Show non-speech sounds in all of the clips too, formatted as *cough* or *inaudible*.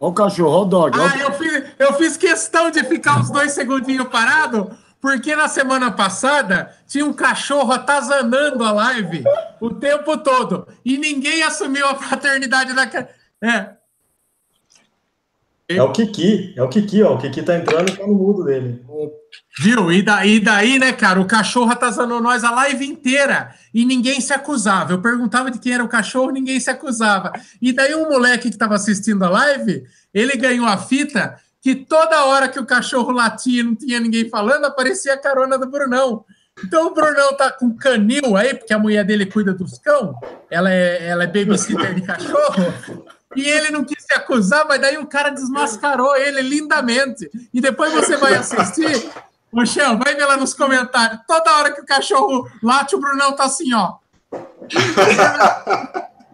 Olha o cachorro, olha o dog. Ah, eu fiz, eu fiz questão de ficar uns dois segundinhos parado, porque na semana passada tinha um cachorro atazanando a live o tempo todo. E ninguém assumiu a paternidade da. É. É o Kiki, é o Kiki, ó. O Kiki tá entrando e tá no mudo dele. Viu? E daí, daí, né, cara? O cachorro atazanou nós a live inteira e ninguém se acusava. Eu perguntava de quem era o cachorro, ninguém se acusava. E daí um moleque que estava assistindo a live, ele ganhou a fita que toda hora que o cachorro latia e não tinha ninguém falando, aparecia a carona do Brunão. Então o Brunão tá com canil aí, porque a mulher dele cuida dos cão, ela é, ela é babysitter de cachorro, e ele não quis se acusar, mas daí o cara desmascarou ele lindamente. E depois você vai assistir, Michel, vai ver lá nos comentários. Toda hora que o cachorro late, o Brunão tá assim, ó.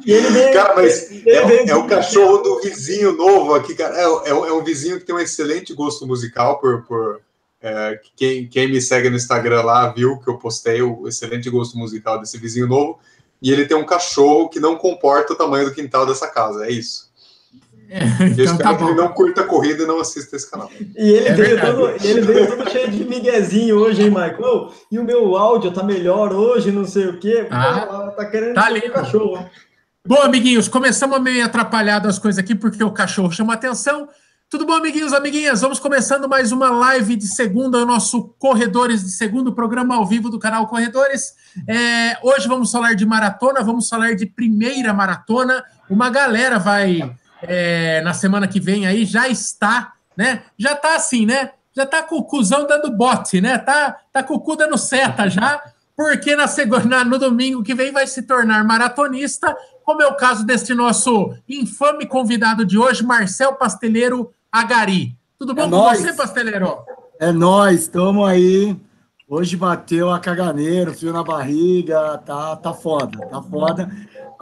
Veio, cara, mas é, é, o cachorro do vizinho novo aqui, cara. É, é, é, um vizinho que tem um excelente gosto musical. Por, por é, quem, quem me segue no Instagram lá viu que eu postei o excelente gosto musical desse vizinho novo. E ele tem um cachorro que não comporta o tamanho do quintal dessa casa. É isso. É, então espero tá que ele não curta a corrida e não assista esse canal. E ele, é veio, todo, ele veio todo cheio de miguezinho hoje, hein, Michael? e o meu áudio tá melhor hoje, não sei o quê. Ah, tá querendo tá ali, cachorro. Bom, amiguinhos, começamos meio atrapalhado as coisas aqui, porque o cachorro chama atenção. Tudo bom, amiguinhos, amiguinhas? Vamos começando mais uma live de segunda, o nosso Corredores de Segundo, programa ao vivo do canal Corredores. É, hoje vamos falar de maratona, vamos falar de primeira maratona. Uma galera vai, é, na semana que vem aí, já está, né? Já está assim, né? Já está com o cuzão dando bote, né? Tá, tá com o cu dando seta já, porque na segunda, no domingo que vem vai se tornar maratonista como é o caso deste nosso infame convidado de hoje, Marcel Pasteleiro Agari. Tudo bom é com nós. você, Pasteleiro? É nós, estamos aí. Hoje bateu a caganeira, fio na barriga, tá, tá foda, tá foda.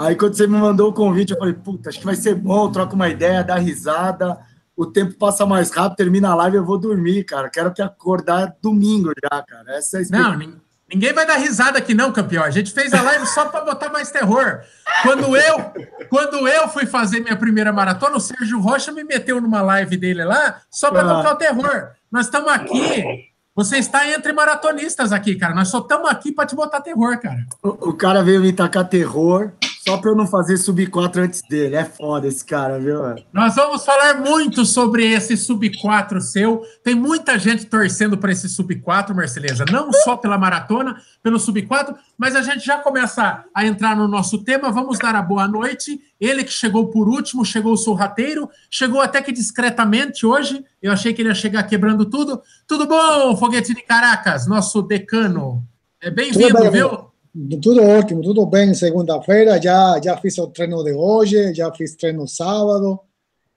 Aí quando você me mandou o convite, eu falei, puta, acho que vai ser bom, troca uma ideia, dá risada, o tempo passa mais rápido, termina a live, eu vou dormir, cara. Quero que acordar domingo já, cara. Essa é a Não, Ninguém vai dar risada aqui, não, campeão. A gente fez a live só para botar mais terror. Quando eu, quando eu fui fazer minha primeira maratona, o Sérgio Rocha me meteu numa live dele lá só para ah. botar o terror. Nós estamos aqui. Você está entre maratonistas aqui, cara. Nós só estamos aqui para te botar terror, cara. O, o cara veio me tacar terror. Só para eu não fazer sub 4 antes dele. É foda esse cara, viu? Nós vamos falar muito sobre esse sub 4 seu. Tem muita gente torcendo para esse sub 4, Marceleza. Não só pela maratona, pelo sub 4, mas a gente já começa a entrar no nosso tema. Vamos dar a boa noite. Ele que chegou por último, chegou sorrateiro, chegou até que discretamente hoje. Eu achei que ele ia chegar quebrando tudo. Tudo bom, Foguete de Caracas, nosso decano? É bem-vindo, viu? Tudo ótimo, tudo bem. Segunda-feira já já fiz o treino de hoje, já fiz treino sábado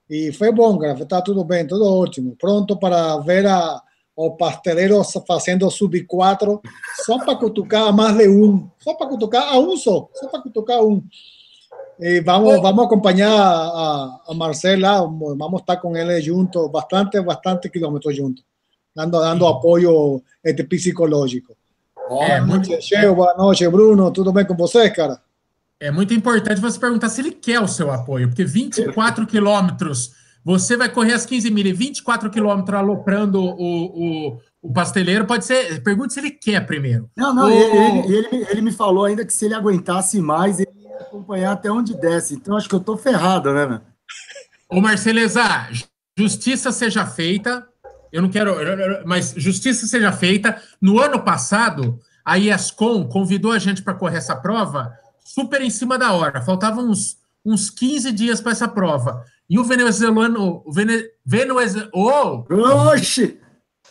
e foi bom, cara. Está tudo bem, tudo ótimo. Pronto para ver a, o pasteleiro fazendo sub 4 só para cutucar a mais de um, só para cutucar a um só, só para cutucar um. E vamos, vamos acompanhar a, a Marcela, vamos estar com ele junto, bastante, bastante quilômetros juntos, dando, dando apoio este, psicológico. É, muito... Cheio, boa noite, Bruno. Tudo bem com você, cara? É muito importante você perguntar se ele quer o seu apoio, porque 24 quilômetros, você vai correr as 15 milhas, 24 quilômetros aloprando o, o, o, pasteleiro, pode ser. Pergunte se ele quer primeiro. Não, não, o... ele, ele, ele, me falou ainda que se ele aguentasse mais, ele ia acompanhar até onde desce. Então acho que eu tô ferrado, né, meu? Ô, Marceleza, justiça seja feita eu não quero, mas justiça seja feita. No ano passado, a ESCOM convidou a gente para correr essa prova super em cima da hora. Faltavam uns, uns 15 dias para essa prova. E o venezuelano, o vene, venezuel, oh, Oxi!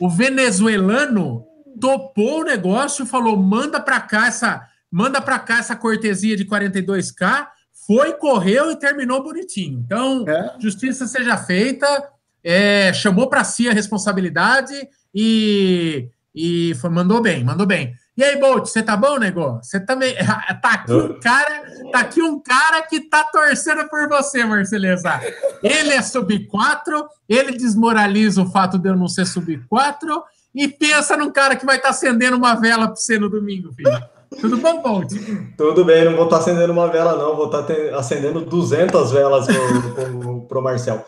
o venezuelano topou o negócio, falou: "Manda para cá essa, manda para cá essa cortesia de 42k". Foi, correu e terminou bonitinho. Então, é. justiça seja feita é, chamou para si a responsabilidade e, e foi, mandou bem, mandou bem. E aí, Bolt, você tá bom, nego? Você também *laughs* tá aqui um cara, tá aqui um cara que tá torcendo por você, Marceleza. Ele é sub 4, ele desmoraliza o fato de eu não ser sub 4 e pensa num cara que vai estar tá acendendo uma vela para você no domingo, filho. Tudo bom, Bolt? Tudo bem, não vou estar tá acendendo uma vela, não. Vou estar tá acendendo 200 velas pro, pro, pro Marcel.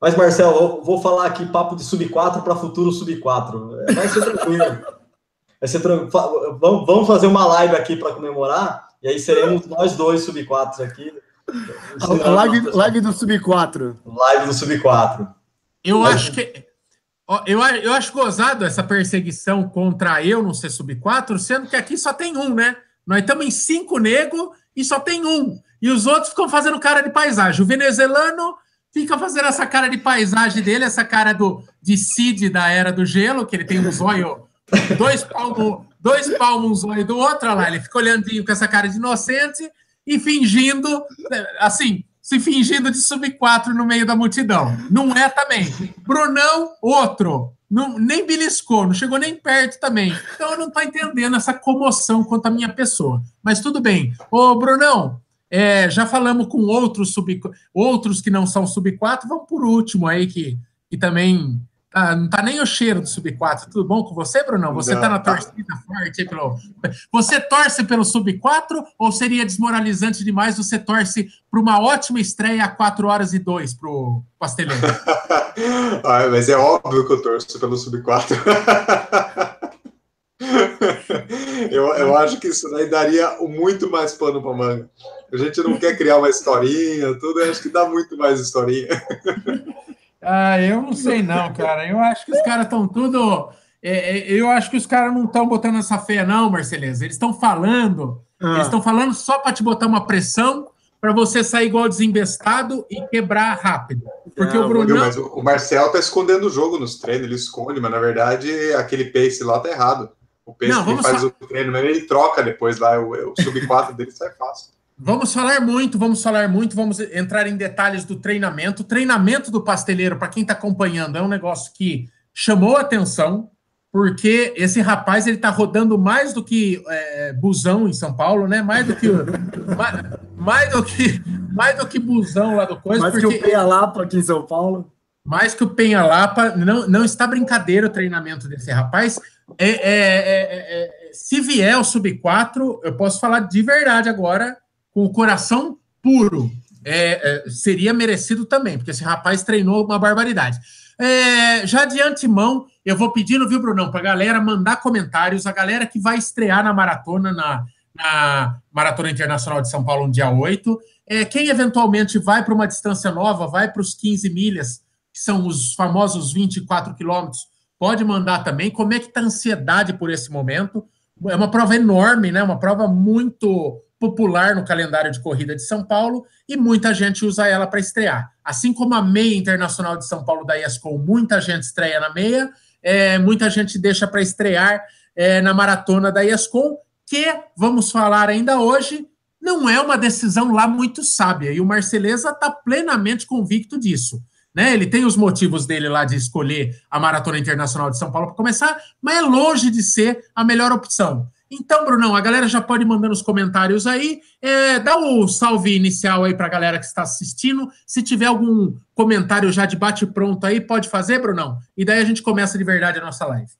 Mas, Marcelo, eu vou falar aqui papo de sub-4 para futuro sub-4. É, vai ser tranquilo. Vai ser tranquilo. Vamos fazer uma live aqui para comemorar, e aí seremos nós dois sub-4 aqui. Live, live do sub-4. Live do sub-4. Eu acho que. Eu, eu acho gozado essa perseguição contra eu não ser sub-4, sendo que aqui só tem um, né? Nós estamos em cinco negros e só tem um. E os outros ficam fazendo cara de paisagem. O venezuelano fica fazendo essa cara de paisagem dele, essa cara do de Cid da Era do Gelo, que ele tem um zóio, dois palmos, dois palmos um zóio do outro, olha lá, ele fica olhando com essa cara de inocente e fingindo, assim, se fingindo de sub-4 no meio da multidão. Não é também. Brunão, outro. Não, nem beliscou, não chegou nem perto também. Então eu não estou entendendo essa comoção quanto à minha pessoa. Mas tudo bem. Ô, Brunão, é, já falamos com outros sub, outros que não são sub 4, vamos por último aí, que, que também tá, não tá nem o cheiro do sub 4. Tudo bom com você, Bruno? Você não, tá na tá. torcida forte pelo. Você torce pelo sub 4 ou seria desmoralizante demais você torce para uma ótima estreia a 4 horas e 2 pro Pasteleiro? *laughs* ah, mas é óbvio que eu torço pelo sub 4. *laughs* *laughs* eu, eu acho que isso daí daria muito mais pano para manga. A gente não quer criar uma historinha, tudo, eu acho que dá muito mais historinha. Ah, eu não sei não, cara. Eu acho que os caras estão tudo. É, é, eu acho que os caras não estão botando essa fé, não, Marceleza. Eles estão falando, ah. eles estão falando só para te botar uma pressão para você sair igual desinvestado e quebrar rápido. Porque o Bruno. Mas o Marcel tá escondendo o jogo nos treinos, ele esconde, mas na verdade aquele pace lá tá errado. O pace não, que ele faz o treino, mas ele troca depois lá, o, o sub-4 dele sai fácil. Vamos falar muito, vamos falar muito, vamos entrar em detalhes do treinamento. O treinamento do pasteleiro, para quem está acompanhando, é um negócio que chamou atenção, porque esse rapaz ele está rodando mais do que é, busão em São Paulo, né? Mais do que *laughs* mais, mais, do que mais do que busão lá do coisa. Mais porque, que o Penha Lapa aqui em São Paulo. Mais que o Penha Lapa, não, não está brincadeira o treinamento desse rapaz. É, é, é, é se vier o sub 4, eu posso falar de verdade agora com o coração puro, é, é, seria merecido também, porque esse rapaz treinou uma barbaridade. É, já de antemão, eu vou pedindo, viu, Brunão, para a galera mandar comentários, a galera que vai estrear na maratona, na, na Maratona Internacional de São Paulo, no dia 8. É, quem eventualmente vai para uma distância nova, vai para os 15 milhas, que são os famosos 24 quilômetros, pode mandar também. Como é que está a ansiedade por esse momento? É uma prova enorme, né? Uma prova muito popular no calendário de corrida de São Paulo e muita gente usa ela para estrear. Assim como a meia internacional de São Paulo da ESCOM, muita gente estreia na meia, é, muita gente deixa para estrear é, na maratona da ESCOM, que, vamos falar ainda hoje, não é uma decisão lá muito sábia, e o Marceleza está plenamente convicto disso. Né? Ele tem os motivos dele lá de escolher a Maratona Internacional de São Paulo para começar, mas é longe de ser a melhor opção. Então, Brunão, a galera já pode mandar nos comentários aí. É, dá o salve inicial aí para a galera que está assistindo. Se tiver algum comentário já de bate-pronto aí, pode fazer, Brunão? E daí a gente começa de verdade a nossa live.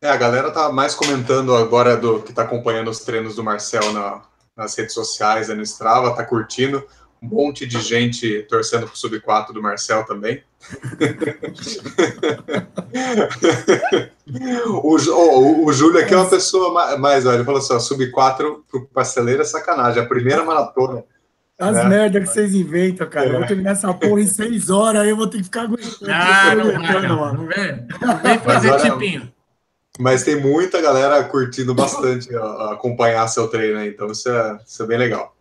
É, a galera tá mais comentando agora do que está acompanhando os treinos do Marcel na, nas redes sociais, no Strava, tá curtindo um monte de gente torcendo pro sub-4 do Marcel também. *laughs* o, oh, o, Júlio aqui é uma pessoa mais, mais olha, ele falou assim: sub-4 pro parceleiro é sacanagem, a primeira maratona. As né? merdas que vocês inventam, cara. É. Eu vou terminar essa porra em seis horas, aí eu vou ter que ficar aguentando. Ah, não, não, não, vem, vem fazer mas, tipinho. Mas tem muita galera curtindo bastante acompanhar seu treino aí, então isso é, isso é bem legal.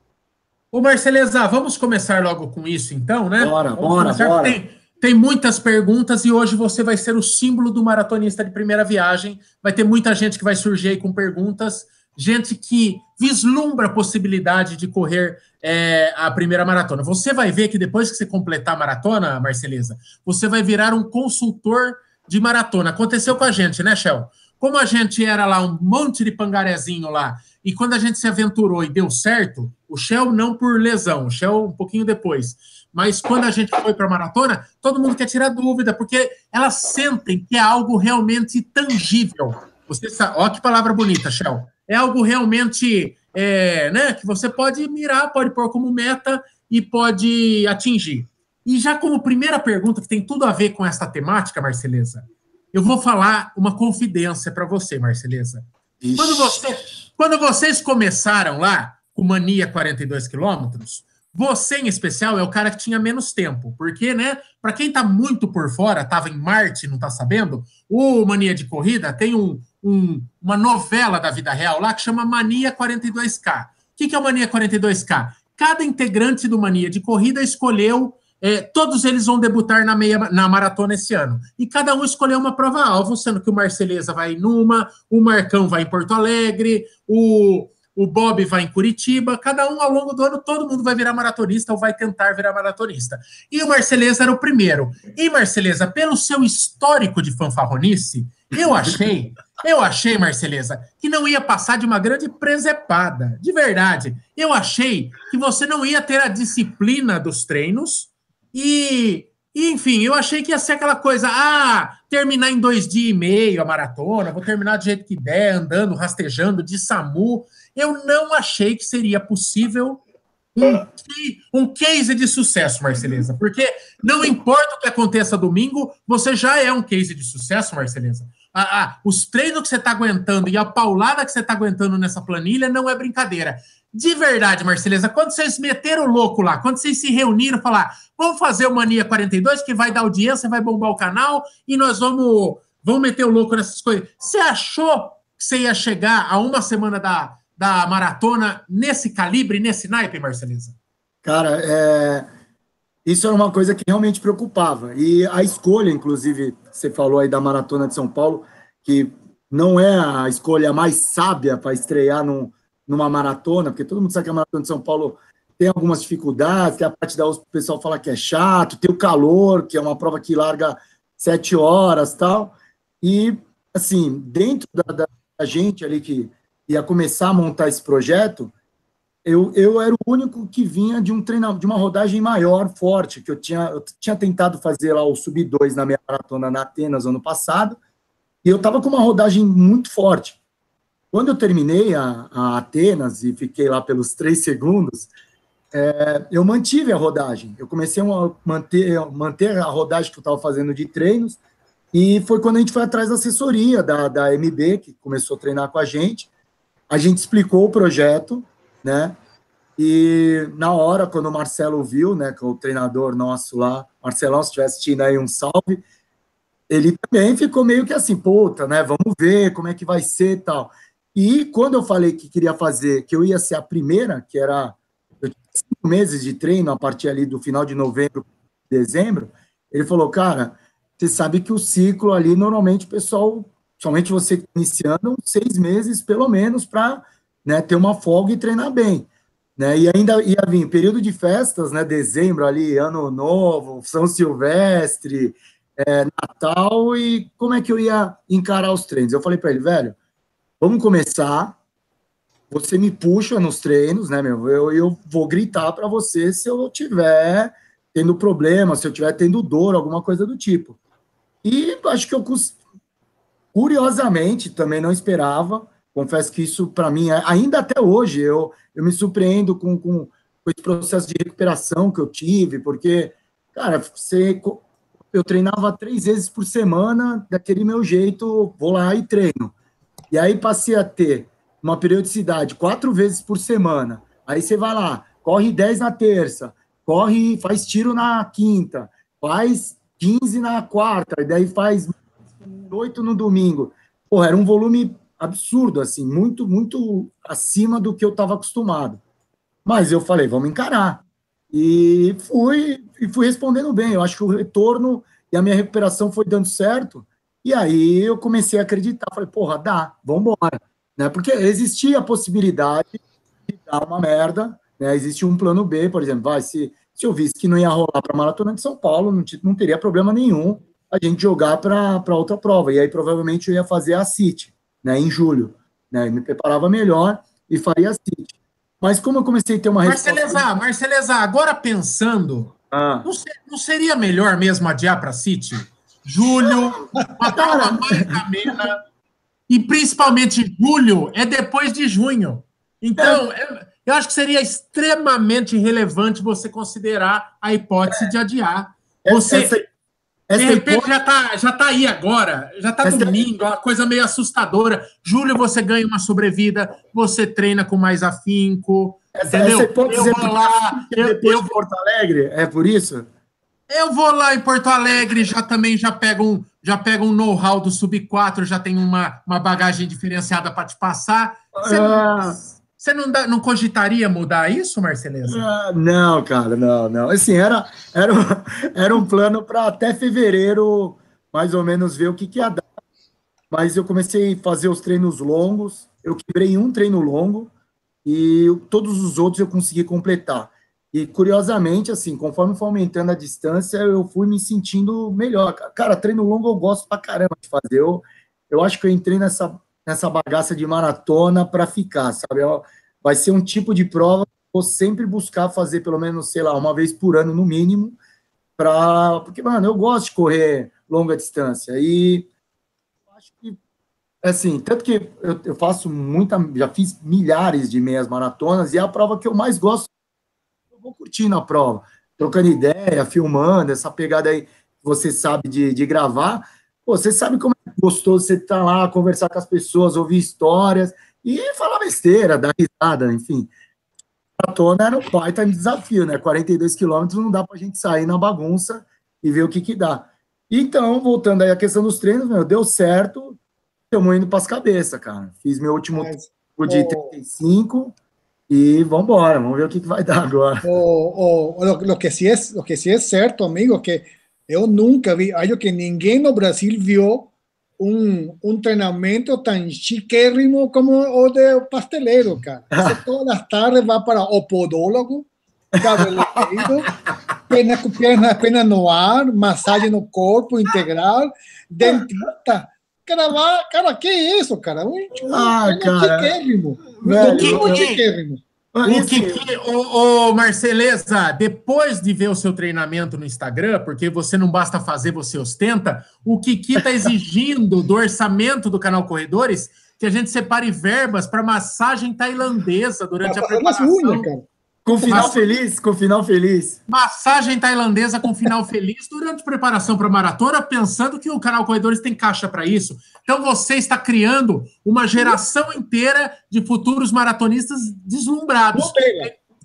Ô, Marceleza, vamos começar logo com isso, então, né? Bora, vamos bora, bora. Tem, tem muitas perguntas e hoje você vai ser o símbolo do maratonista de primeira viagem. Vai ter muita gente que vai surgir aí com perguntas, gente que vislumbra a possibilidade de correr é, a primeira maratona. Você vai ver que depois que você completar a maratona, Marceleza, você vai virar um consultor de maratona. Aconteceu com a gente, né, Shell? Como a gente era lá um monte de pangarezinho lá, e quando a gente se aventurou e deu certo, o Shell não por lesão, o Shell um pouquinho depois, mas quando a gente foi para a maratona, todo mundo quer tirar dúvida, porque elas sentem que é algo realmente tangível. Você sabe, ó que palavra bonita, Shell. É algo realmente é, né, que você pode mirar, pode pôr como meta e pode atingir. E já como primeira pergunta, que tem tudo a ver com essa temática, Marceleza, eu vou falar uma confidência para você, Marceleza. Quando, você, quando vocês começaram lá, com Mania 42 quilômetros, você, em especial, é o cara que tinha menos tempo. Porque, né, para quem está muito por fora, estava em Marte, não está sabendo, o Mania de Corrida tem um, um, uma novela da vida real lá que chama Mania 42K. O que, que é o Mania 42K? Cada integrante do Mania de Corrida escolheu é, todos eles vão debutar na, meia, na maratona esse ano. E cada um escolheu uma prova-alvo, sendo que o Marceleza vai numa, o Marcão vai em Porto Alegre, o, o Bob vai em Curitiba. Cada um ao longo do ano, todo mundo vai virar maratonista ou vai tentar virar maratonista. E o Marceleza era o primeiro. E Marceleza, pelo seu histórico de fanfarronice, eu achei, eu achei, Marceleza, que não ia passar de uma grande presepada. De verdade. Eu achei que você não ia ter a disciplina dos treinos e, e, enfim, eu achei que ia ser aquela coisa, ah, terminar em dois dias e meio a maratona, vou terminar do jeito que der, andando, rastejando, de SAMU. Eu não achei que seria possível um, um case de sucesso, Marceleza, porque não importa o que aconteça domingo, você já é um case de sucesso, Marceleza. Ah, ah, os treinos que você está aguentando e a paulada que você está aguentando nessa planilha não é brincadeira. De verdade, Marceleza, quando vocês meteram o louco lá, quando vocês se reuniram, falar, vamos fazer o Mania 42, que vai dar audiência, vai bombar o canal, e nós vamos, vamos meter o louco nessas coisas. Você achou que você ia chegar a uma semana da, da maratona nesse calibre, nesse naipe, Marceleza? Cara, é... isso era uma coisa que realmente preocupava. E a escolha, inclusive, você falou aí da maratona de São Paulo, que não é a escolha mais sábia para estrear num numa maratona, porque todo mundo sabe que a maratona de São Paulo tem algumas dificuldades, tem a parte da USP, o pessoal fala que é chato, tem o calor, que é uma prova que larga sete horas tal. E, assim, dentro da, da gente ali que ia começar a montar esse projeto, eu, eu era o único que vinha de um treinamento, de uma rodagem maior, forte, que eu tinha, eu tinha tentado fazer lá o Sub 2 na minha maratona na Atenas ano passado, e eu estava com uma rodagem muito forte. Quando eu terminei a, a Atenas e fiquei lá pelos três segundos, é, eu mantive a rodagem. Eu comecei a manter, manter a rodagem que eu estava fazendo de treinos, e foi quando a gente foi atrás da assessoria da, da MB, que começou a treinar com a gente. A gente explicou o projeto, né? E na hora, quando o Marcelo viu, né, que é o treinador nosso lá, Marcelão, se estiver assistindo aí, um salve, ele também ficou meio que assim, puta, né, vamos ver como é que vai ser tal. E quando eu falei que queria fazer, que eu ia ser a primeira, que era eu tinha cinco meses de treino a partir ali do final de novembro, dezembro, ele falou, cara, você sabe que o ciclo ali, normalmente o pessoal, somente você tá iniciando, seis meses pelo menos para né, ter uma folga e treinar bem. Né, e ainda ia vir período de festas, né, dezembro ali, ano novo, São Silvestre, é, Natal, e como é que eu ia encarar os treinos? Eu falei para ele, velho, Vamos começar. Você me puxa nos treinos, né, meu? Eu, eu vou gritar para você se eu tiver tendo problema, se eu tiver tendo dor, alguma coisa do tipo. E acho que eu, curiosamente, também não esperava. Confesso que isso, para mim, é, ainda até hoje, eu, eu me surpreendo com, com, com esse processo de recuperação que eu tive, porque, cara, você, eu treinava três vezes por semana, daquele meu jeito, vou lá e treino. E aí passei a ter uma periodicidade quatro vezes por semana. Aí você vai lá, corre 10 na terça, corre, faz tiro na quinta, faz 15 na quarta, e daí faz 8 no domingo. Porra, era um volume absurdo, assim, muito, muito acima do que eu estava acostumado. Mas eu falei, vamos encarar. E fui, e fui respondendo bem. Eu acho que o retorno e a minha recuperação foi dando certo. E aí eu comecei a acreditar, falei, porra, dá, vamos embora. Né? Porque existia a possibilidade de dar uma merda, né? Existe um plano B, por exemplo, vai, se, se eu visse que não ia rolar para a Maratona de São Paulo, não, não teria problema nenhum a gente jogar para outra prova. E aí provavelmente eu ia fazer a City, né, em julho. Né? me preparava melhor e faria a City. Mas como eu comecei a ter uma Marceleza, resposta... Marceleza, agora pensando, ah. não, ser, não seria melhor mesmo adiar para a City? julho, uma prova mais amena. E principalmente julho é depois de junho. Então, é, Eu acho que seria extremamente relevante você considerar a hipótese de adiar. Você, essa, essa de repente, hipótese... já está já tá aí agora, já está domingo, uma coisa meio assustadora. Julho você ganha uma sobrevida, você treina com mais afinco. Essa, entendeu? essa hipótese eu vou lá, eu, eu, Porto Alegre, é por isso? Eu vou lá em Porto Alegre, já também já pego um, já pego um know-how do Sub 4, já tem uma, uma bagagem diferenciada para te passar. Você, ah. Você não, dá, não cogitaria mudar isso, Marceleza? Ah, não, cara, não, não. Assim, era, era, *laughs* era um plano para até fevereiro, mais ou menos, ver o que, que ia dar. Mas eu comecei a fazer os treinos longos. Eu quebrei um treino longo e todos os outros eu consegui completar. E curiosamente, assim, conforme foi aumentando a distância, eu fui me sentindo melhor. Cara, treino longo eu gosto pra caramba de fazer. Eu, eu acho que eu entrei nessa, nessa bagaça de maratona para ficar, sabe? Eu, vai ser um tipo de prova que eu vou sempre buscar fazer pelo menos, sei lá, uma vez por ano no mínimo, para porque, mano, eu gosto de correr longa distância. E acho que, assim, tanto que eu, eu faço muita, já fiz milhares de meias maratonas e é a prova que eu mais gosto vou curtindo a prova, trocando ideia, filmando, essa pegada aí você sabe de, de gravar. Pô, você sabe como é gostoso você estar tá lá, conversar com as pessoas, ouvir histórias e falar besteira, dar risada, enfim. Maratona era um baita desafio, né? 42 quilômetros não dá para a gente sair na bagunça e ver o que que dá. Então, voltando aí à questão dos treinos, meu, deu certo, estamos indo para as cabeças, cara. Fiz meu último Mas, de oh. 35, e vamos embora, vamos ver o que, que vai dar agora. O, o, lo, lo, que sí es, lo que sí es certo, amigo, que eu nunca vi, acho que ninguém no Brasil viu um, um treinamento tão chiquérrimo como o de pasteleiro, cara. *laughs* Todas as tardes vai para o podólogo, cabeleireiro, perna, perna, perna no ar, massagem no corpo integral, dentista. Cara, cara, que isso, cara? Um, ah, um cara. Chiquérrimo. Velho, o chiquérrimo. O que, o, o Marceleza, depois de ver o seu treinamento no Instagram, porque você não basta fazer, você ostenta, o Kiki está exigindo do orçamento do canal Corredores que a gente separe verbas para massagem tailandesa durante a preparação. Unha, cara. Com final feliz, com final feliz. Massagem tailandesa com final feliz durante preparação para maratona, pensando que o canal Corredores tem caixa para isso. Então você está criando uma geração inteira de futuros maratonistas deslumbrados.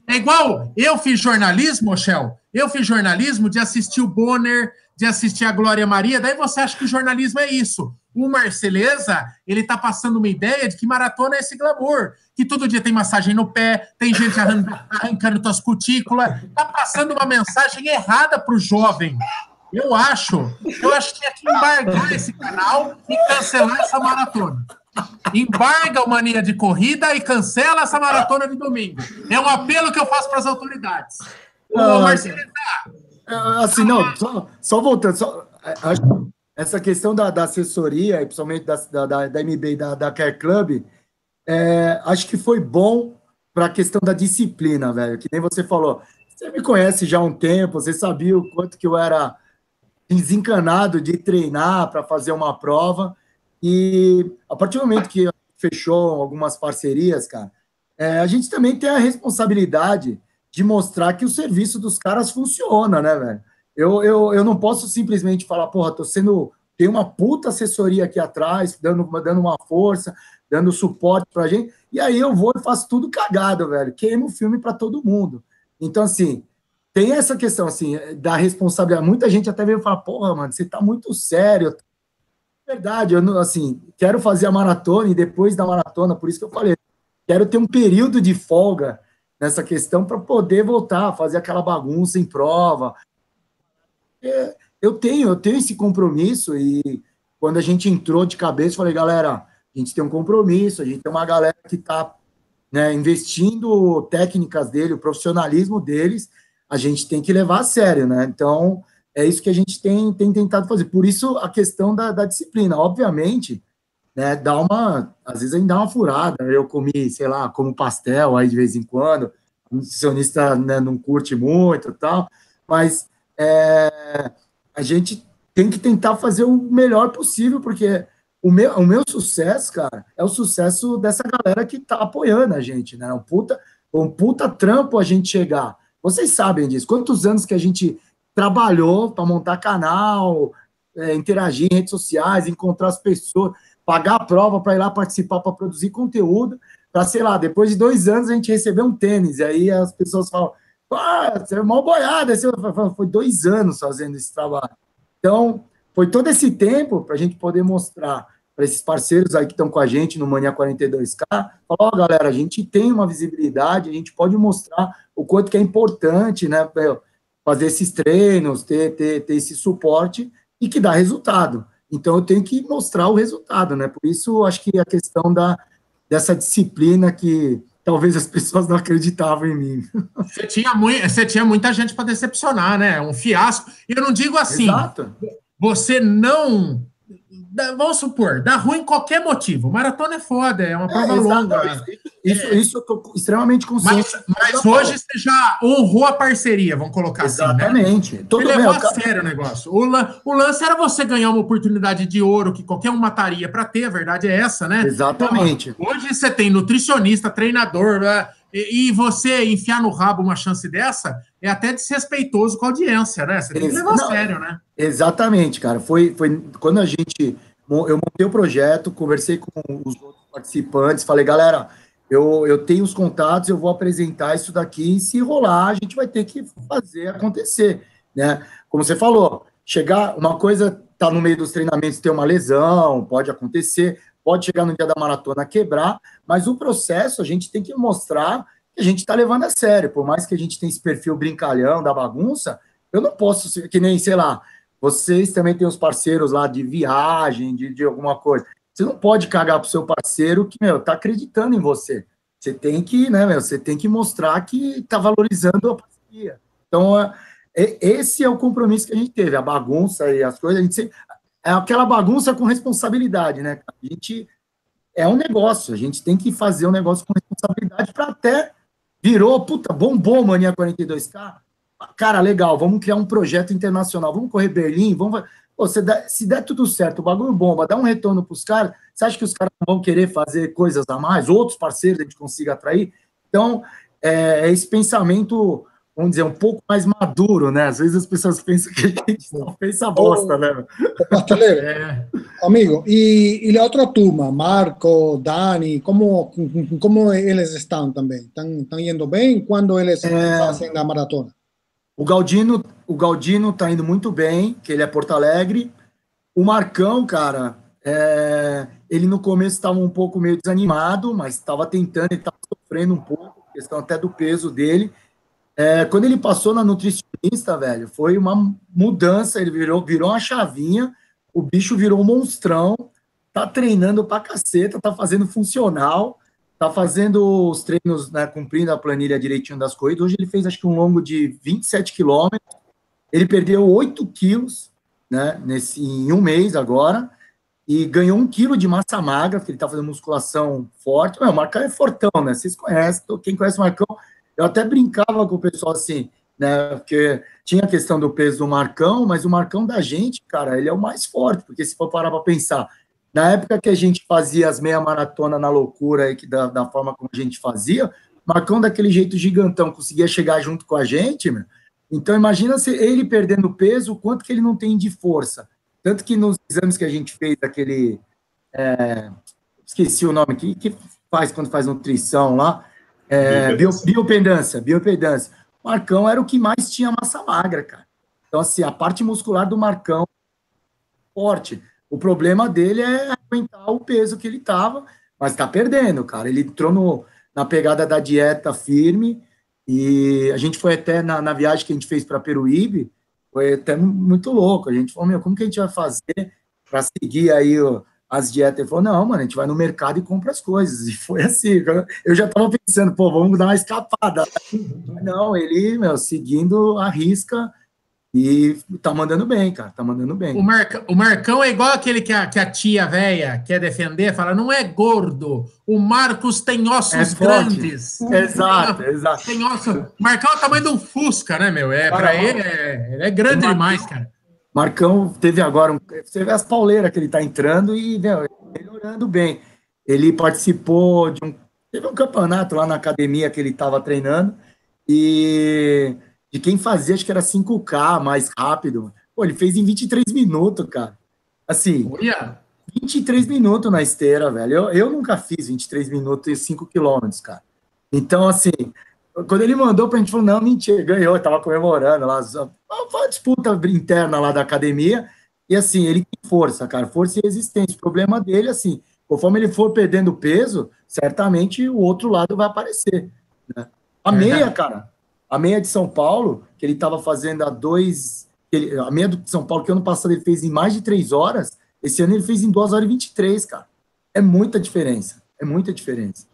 É igual eu fiz jornalismo, Shell. Eu fiz jornalismo de assistir o Bonner, de assistir a Glória Maria. Daí você acha que o jornalismo é isso. O Marceleza, ele está passando uma ideia de que maratona é esse glamour, que todo dia tem massagem no pé, tem gente *laughs* arrancando tuas cutículas, está passando uma mensagem errada para o jovem. Eu acho, eu acho que tinha que embargar esse canal e cancelar essa maratona. Embarga o mania de corrida e cancela essa maratona de domingo. É um apelo que eu faço para as autoridades. Ô, Marceleza. É, assim, não, só, só voltando, só, acho essa questão da, da assessoria, principalmente da, da, da MB e da, da Care Club, é, acho que foi bom para a questão da disciplina, velho. Que nem você falou. Você me conhece já há um tempo, você sabia o quanto que eu era desencanado de treinar para fazer uma prova. E a partir do momento que fechou algumas parcerias, cara, é, a gente também tem a responsabilidade de mostrar que o serviço dos caras funciona, né, velho? Eu, eu, eu não posso simplesmente falar, porra, tô sendo. Tem uma puta assessoria aqui atrás, dando, dando uma força, dando suporte pra gente, e aí eu vou e faço tudo cagado, velho. Queimo o filme para todo mundo. Então, assim, tem essa questão, assim, da responsabilidade. Muita gente até veio falar, porra, mano, você tá muito sério. Verdade, eu, assim, quero fazer a maratona e depois da maratona, por isso que eu falei, quero ter um período de folga nessa questão para poder voltar fazer aquela bagunça em prova, é, eu tenho, eu tenho esse compromisso e quando a gente entrou de cabeça, falei, galera, a gente tem um compromisso, a gente tem uma galera que está né, investindo técnicas dele, o profissionalismo deles, a gente tem que levar a sério, né? Então, é isso que a gente tem, tem tentado fazer. Por isso, a questão da, da disciplina. Obviamente, né, dá uma... Às vezes a gente dá uma furada. Eu comi, sei lá, como pastel aí de vez em quando. O nutricionista né, não curte muito tal. Mas é, a gente tem que tentar fazer o melhor possível, porque o meu, o meu sucesso, cara, é o sucesso dessa galera que tá apoiando a gente, né? Um puta, Foi um puta trampo a gente chegar. Vocês sabem disso. Quantos anos que a gente trabalhou para montar canal, é, interagir em redes sociais, encontrar as pessoas, pagar a prova para ir lá participar, para produzir conteúdo, para, sei lá, depois de dois anos a gente receber um tênis. E aí as pessoas falam, ah, você é mal boiada. Foi dois anos fazendo esse trabalho. Então, foi todo esse tempo para a gente poder mostrar para esses parceiros aí que estão com a gente no Mania 42K, falar, ó, oh, galera, a gente tem uma visibilidade, a gente pode mostrar o quanto que é importante, né, fazer esses treinos, ter, ter, ter esse suporte e que dá resultado. Então, eu tenho que mostrar o resultado, né, por isso, acho que a questão da, dessa disciplina que talvez as pessoas não acreditavam em mim. Você tinha, muito, você tinha muita gente para decepcionar, né, um fiasco, e eu não digo assim, Exato. você não vamos supor, dá ruim qualquer motivo. Maratona é foda, é uma prova é, longa. Isso, é. isso eu tô extremamente consciente. Mas, mas hoje você já honrou a parceria, vamos colocar Exatamente. assim, né? Todo levou a sério o negócio. O, o lance era você ganhar uma oportunidade de ouro que qualquer um mataria para ter, a verdade é essa, né? Exatamente. Então, hoje você tem nutricionista, treinador, né? E, e, você enfiar no rabo uma chance dessa é até desrespeitoso com a audiência, né? Você tem que levar a sério, né? Exatamente, cara. Foi, foi quando a gente. Eu montei o projeto, conversei com os outros participantes, falei, galera, eu, eu tenho os contatos, eu vou apresentar isso daqui, e se rolar, a gente vai ter que fazer acontecer, né? Como você falou, chegar, uma coisa tá no meio dos treinamentos ter uma lesão, pode acontecer, pode chegar no dia da maratona quebrar, mas o processo a gente tem que mostrar que a gente está levando a sério. Por mais que a gente tenha esse perfil brincalhão da bagunça, eu não posso, que nem, sei lá, vocês também têm os parceiros lá de viagem, de, de alguma coisa. Você não pode cagar pro seu parceiro que, meu, tá acreditando em você. Você tem que, né, meu, você tem que mostrar que tá valorizando a parceria. Então, é, esse é o compromisso que a gente teve, a bagunça e as coisas, a gente sempre, é aquela bagunça com responsabilidade, né? A gente é um negócio, a gente tem que fazer um negócio com responsabilidade para até virou, puta, bombou Mania 42K. Cara, legal, vamos criar um projeto internacional, vamos correr Berlim, vamos. Pô, se, der, se der tudo certo, o bagulho bomba, dá um retorno para os caras, você acha que os caras vão querer fazer coisas a mais? Outros parceiros a gente consiga atrair? Então, é, é esse pensamento vamos dizer, um pouco mais maduro, né? Às vezes as pessoas pensam que a gente só pensa bosta, né? Pasteleiro, é. amigo, e, e a outra turma, Marco, Dani, como, como eles estão também? Estão, estão indo bem quando eles é... fazem a maratona? O Galdino, o Galdino tá indo muito bem, que ele é Porto Alegre. O Marcão, cara, é... ele no começo estava um pouco meio desanimado, mas estava tentando, ele estava sofrendo um pouco, questão até do peso dele é, quando ele passou na nutricionista, velho, foi uma mudança, ele virou, virou uma chavinha, o bicho virou um monstrão, tá treinando pra caceta, tá fazendo funcional, tá fazendo os treinos, né, cumprindo a planilha direitinho das corridas. Hoje ele fez, acho que um longo de 27 quilômetros, ele perdeu 8 quilos, né, nesse, em um mês agora, e ganhou um quilo de massa magra, porque ele tá fazendo musculação forte. O Marcão é fortão, né, vocês conhecem, quem conhece o Marcão eu até brincava com o pessoal assim, né? Porque tinha a questão do peso do Marcão, mas o Marcão da gente, cara, ele é o mais forte, porque se for parar para pensar, na época que a gente fazia as meia maratona na loucura aí, que da, da forma como a gente fazia, Marcão daquele jeito gigantão conseguia chegar junto com a gente, meu. Então imagina se ele perdendo peso, o quanto que ele não tem de força. Tanto que nos exames que a gente fez, aquele. É, esqueci o nome, que, que faz quando faz nutrição lá, é, biopedância, biopedância. Marcão era o que mais tinha massa magra, cara. Então, assim, a parte muscular do Marcão forte. O problema dele é aguentar o peso que ele tava, mas tá perdendo, cara. Ele entrou no, na pegada da dieta firme e a gente foi até na, na viagem que a gente fez para Peruíbe, foi até muito louco. A gente falou, meu, como que a gente vai fazer para seguir aí o, as dietas. Ele falou, não, mano, a gente vai no mercado e compra as coisas. E foi assim, eu já tava pensando, pô, vamos dar uma escapada. Não, ele, meu, seguindo a risca e tá mandando bem, cara, tá mandando bem. O, Marca, o Marcão é igual aquele que a, que a tia velha quer defender, fala, não é gordo, o Marcos tem ossos é grandes. Exato, *laughs* exato. Tem osso. O Marcão é o tamanho de um Fusca, né, meu? É, para ele, é, ele é grande demais, cara. Marcão teve agora um, você vê as pauleiras que ele está entrando e meu, melhorando bem. Ele participou de um teve um campeonato lá na academia que ele estava treinando e de quem fazia, acho que era 5K mais rápido. Pô, ele fez em 23 minutos, cara. Assim, Olha. 23 minutos na esteira, velho. Eu, eu nunca fiz 23 minutos e 5 quilômetros, cara. Então, assim, quando ele mandou pra gente, falou, não, mentira, ganhou, tava comemorando lá, uma disputa interna lá da academia, e assim, ele tem força, cara, força e resistência. O problema dele, assim, conforme ele for perdendo peso, certamente o outro lado vai aparecer. Né? A meia, cara, a meia de São Paulo, que ele estava fazendo a dois. Ele, a meia de São Paulo, que ano passado ele fez em mais de três horas, esse ano ele fez em duas horas e 23, cara. É muita diferença. É muita diferença.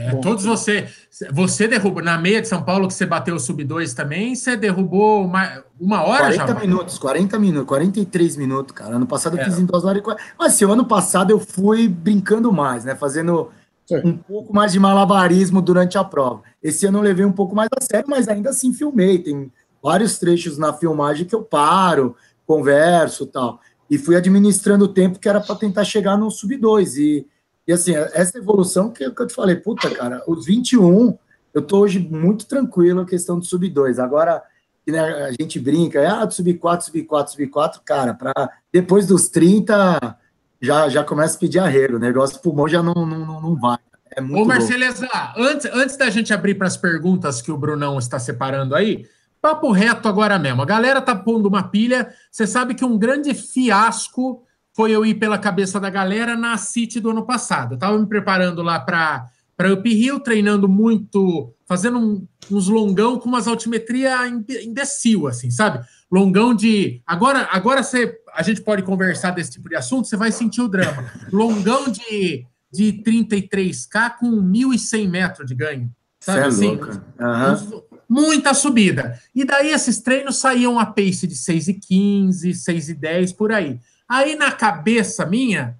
É, todos você. Você derrubou. Na meia de São Paulo, que você bateu o sub-2 também, você derrubou uma, uma hora 40 já? 40 minutos, 40 minutos, 43 minutos, cara. Ano passado eu é. fiz em duas horas e 40. Mas assim, o ano passado eu fui brincando mais, né? Fazendo Sim. um pouco mais de malabarismo durante a prova. Esse ano eu levei um pouco mais a sério, mas ainda assim filmei. Tem vários trechos na filmagem que eu paro, converso tal. E fui administrando o tempo que era para tentar chegar no sub-2. E e assim, essa evolução que, eu te falei, puta, cara, os 21, eu tô hoje muito tranquilo a questão do sub-2. Agora, né, a gente brinca, ah, sub-4, sub-4, sub-4, cara, para depois dos 30 já, já começa a pedir arrego, o negócio pulmão já não, não, não vai. É muito Ô, Marceleza, antes, antes da gente abrir para as perguntas que o Brunão está separando aí, papo reto agora mesmo. A galera tá pondo uma pilha. Você sabe que um grande fiasco foi eu ir pela cabeça da galera na City do ano passado. Eu estava me preparando lá para para Up Hill, treinando muito, fazendo um, uns longão com umas altimetria imbecil, assim, sabe? Longão de. Agora, agora você, a gente pode conversar desse tipo de assunto, você vai sentir o drama. Longão de, de 33K com 1.100 metros de ganho. Sabe é assim? Uhum. Muita subida. E daí esses treinos saíam a pace de 6,15, 6,10 por aí. Aí na cabeça minha,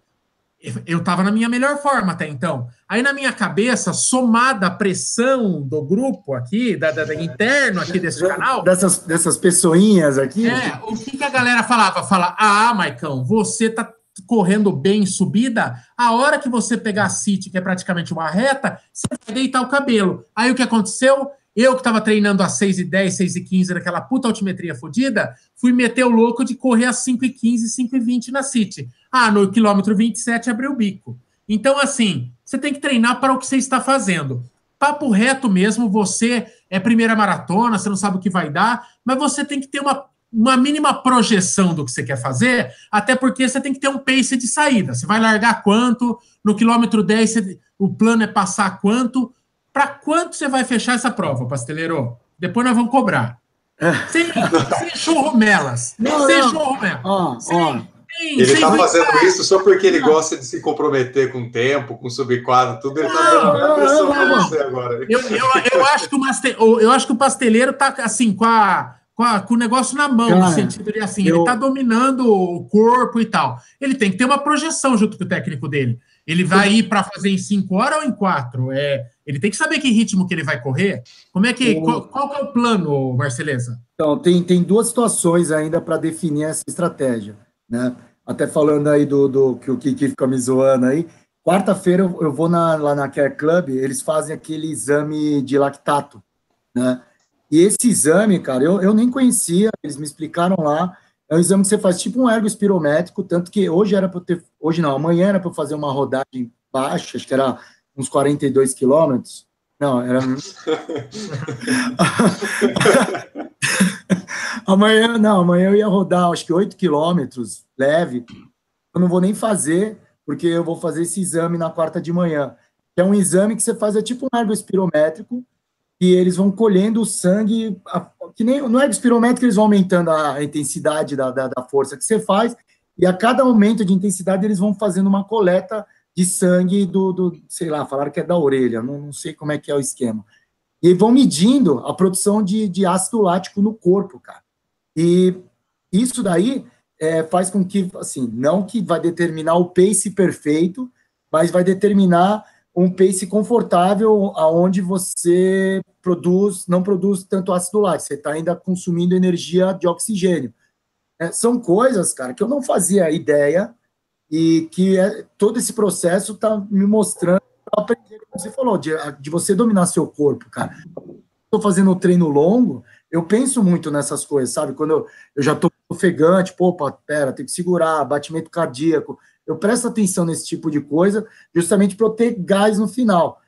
eu estava na minha melhor forma até então. Aí na minha cabeça, somada a pressão do grupo aqui, da, da, da interno aqui desse canal. Dessas, dessas pessoinhas aqui. É, o que, que a galera falava? Fala, ah, Maicão, você tá correndo bem subida, a hora que você pegar a City, que é praticamente uma reta, você vai deitar o cabelo. Aí o que aconteceu? Eu que estava treinando às 6 e 10, 6 e 15 naquela puta altimetria fodida, fui meter o louco de correr às 5 e 15, 5 e 20 na City. Ah, no quilômetro 27 abriu o bico. Então, assim, você tem que treinar para o que você está fazendo. Papo reto mesmo, você é primeira maratona, você não sabe o que vai dar, mas você tem que ter uma, uma mínima projeção do que você quer fazer, até porque você tem que ter um pace de saída. Você vai largar quanto, no quilômetro 10 você, o plano é passar quanto, para quanto você vai fechar essa prova, pasteleiro? Depois nós vamos cobrar. Sem, sem churrumelas. Não, sem churrumelas. Ó, sem, ó. Sem, ele está fazendo isso só porque ele não. gosta de se comprometer com o tempo, com subquadro, tudo. Ele está dando uma pressão para você agora. Eu, eu, eu, acho que o master, eu acho que o pasteleiro está assim, com, a, com, a, com o negócio na mão, Cara, no sentido de assim, eu... ele está dominando o corpo e tal. Ele tem que ter uma projeção junto com o técnico dele. Ele vai ir para fazer em cinco horas ou em quatro? É, ele tem que saber que ritmo que ele vai correr. Como é que qual, qual é o plano, Marceleza? Então tem, tem duas situações ainda para definir essa estratégia, né? Até falando aí do, do que o Kiki fica me zoando aí. Quarta-feira eu vou na, lá na Care Club, eles fazem aquele exame de lactato, né? E esse exame, cara, eu, eu nem conhecia, eles me explicaram lá. É um exame que você faz tipo um ergo espirométrico, tanto que hoje era para ter, hoje não, amanhã era para fazer uma rodagem baixa, acho que era uns 42 quilômetros. Não, era. *laughs* amanhã, não, amanhã eu ia rodar, acho que 8 quilômetros, leve. Eu não vou nem fazer, porque eu vou fazer esse exame na quarta de manhã. É um exame que você faz, é tipo um ergo espirométrico, e eles vão colhendo o sangue, que nem no espirométrico eles vão aumentando a intensidade da, da, da, força que você faz, e a cada aumento de intensidade eles vão fazendo uma coleta de sangue do, do sei lá, falaram que é da orelha, não, não sei como é que é o esquema. E vão medindo a produção de, de ácido lático no corpo, cara. E isso daí é, faz com que, assim, não que vai determinar o pace perfeito, mas vai determinar um pace confortável aonde você produz, não produz tanto ácido lático, você está ainda consumindo energia de oxigênio. É, são coisas, cara, que eu não fazia ideia e que é, todo esse processo está me mostrando aprender, como você falou, de, de você dominar seu corpo, cara. Estou fazendo um treino longo, eu penso muito nessas coisas, sabe? Quando eu, eu já estou ofegante, pô, pera, tem que segurar, batimento cardíaco. Eu presto atenção nesse tipo de coisa, justamente para eu ter gás no final.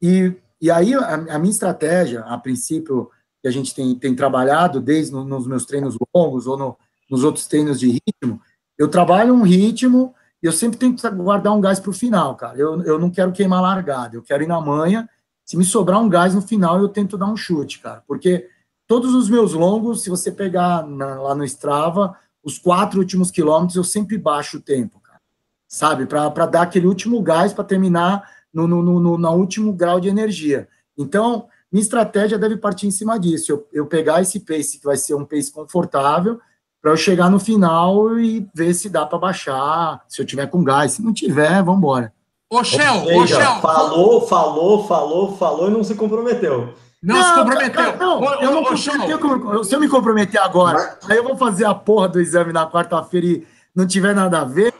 E, e aí, a, a minha estratégia, a princípio, que a gente tem, tem trabalhado, desde no, nos meus treinos longos ou no, nos outros treinos de ritmo, eu trabalho um ritmo e eu sempre tento guardar um gás para o final, cara. Eu, eu não quero queimar largada, eu quero ir na manha. Se me sobrar um gás no final, eu tento dar um chute, cara. Porque todos os meus longos, se você pegar na, lá no Strava, os quatro últimos quilômetros, eu sempre baixo o tempo. Sabe? Para dar aquele último gás para terminar no, no, no, no último grau de energia. Então, minha estratégia deve partir em cima disso. Eu, eu pegar esse pace, que vai ser um pace confortável, para eu chegar no final e ver se dá para baixar, se eu tiver com gás. Se não tiver, vamos embora. Ô, Shell, ô, Shell. Falou, falou, falou, falou e não se comprometeu. Não, não se comprometeu. Não, ô, eu não ô, comprometeu. Se eu me comprometer agora, aí eu vou fazer a porra do exame na quarta-feira e não tiver nada a ver,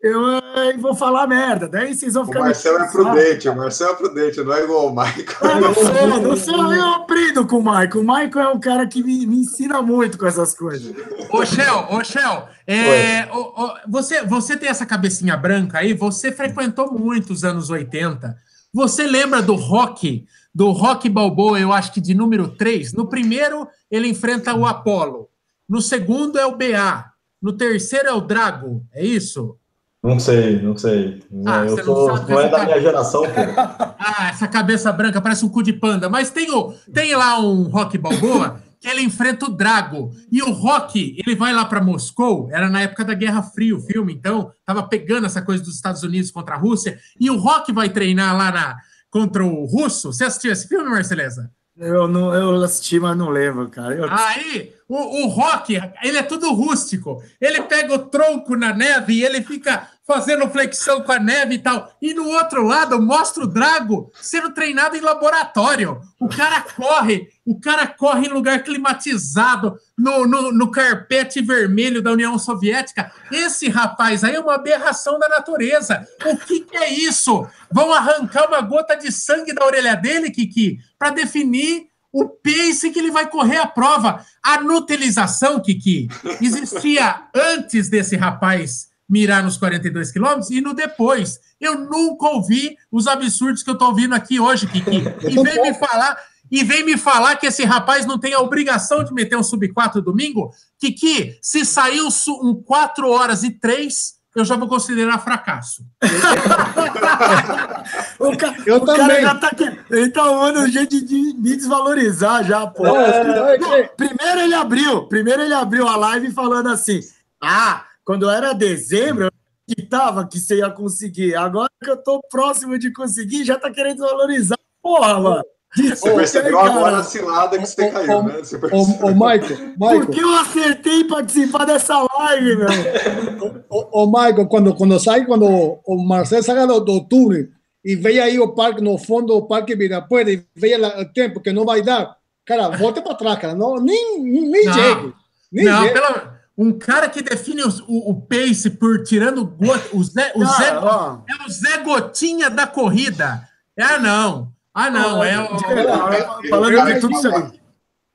eu, eu vou falar merda. Daí vocês vão ficar. O Marcelo é prudente, o Marcelo é prudente, não é igual o Michael. Ah, não sei, *laughs* não sei, eu aprendo com o Michael. O Michael é um cara que me, me ensina muito com essas coisas. Ô, Shell, ô, Shell, é, ô, ô, você, você tem essa cabecinha branca aí, você frequentou muito os anos 80. Você lembra do rock, do rock Balboa, eu acho que de número 3? No primeiro, ele enfrenta o Apollo. No segundo é o BA. No terceiro é o Drago, é isso? Não sei, não sei. Ah, eu sou, não, não é da minha geração, pô. *laughs* ah, essa cabeça branca parece um cu de panda. Mas tem, o, tem lá um Rock Balboa que ele enfrenta o Drago. E o Rock, ele vai lá para Moscou, era na época da Guerra Fria o filme, então tava pegando essa coisa dos Estados Unidos contra a Rússia. E o Rock vai treinar lá na, contra o russo. Você assistiu esse filme, Marceleza? Eu, não, eu assisti, mas não lembro, cara. Eu... Aí, o, o rock, ele é tudo rústico. Ele pega o tronco na neve e ele fica fazendo flexão com a neve e tal. E no outro lado, mostra o Drago sendo treinado em laboratório. O cara corre, o cara corre em lugar climatizado, no, no, no carpete vermelho da União Soviética. Esse rapaz aí é uma aberração da natureza. O que, que é isso? Vão arrancar uma gota de sangue da orelha dele, Kiki, para definir o pace que ele vai correr a prova. A nutilização, Kiki, existia antes desse rapaz mirar nos 42 quilômetros e no depois. Eu nunca ouvi os absurdos que eu estou ouvindo aqui hoje, Kiki. *laughs* E vem me falar. E vem me falar que esse rapaz não tem a obrigação de meter um sub 4 domingo? Kiki, se saiu um 4 horas e 3, eu já vou considerar fracasso. *laughs* o ca... eu o também. cara já tá aqui. Ele tá arrumando um jeito de me desvalorizar já, pô. Não, é... Não, primeiro ele abriu, primeiro ele abriu a live falando assim: ah, quando era dezembro, eu acreditava que você ia conseguir. Agora que eu tô próximo de conseguir, já tá querendo desvalorizar. Porra, mano. Você percebeu agora a cilada que você caiu, né? Você ô, Michael, Michael. Por que eu acertei participar dessa live, meu? *laughs* Ô, Michael, quando, quando sai, quando o Marcelo sai do, do túnel e veio aí o parque, no fundo do parque Virapuera e veio o tempo que não vai dar, cara, volte para trás, cara. Não, nem nem não, jeito. Nem não, jeito. Pela, um cara que define o, o, o pace por tirando go, o Zé, o Zé, é o Zé Gotinha da corrida. É, não. Ah, não, é o. Falando de tudo isso aí.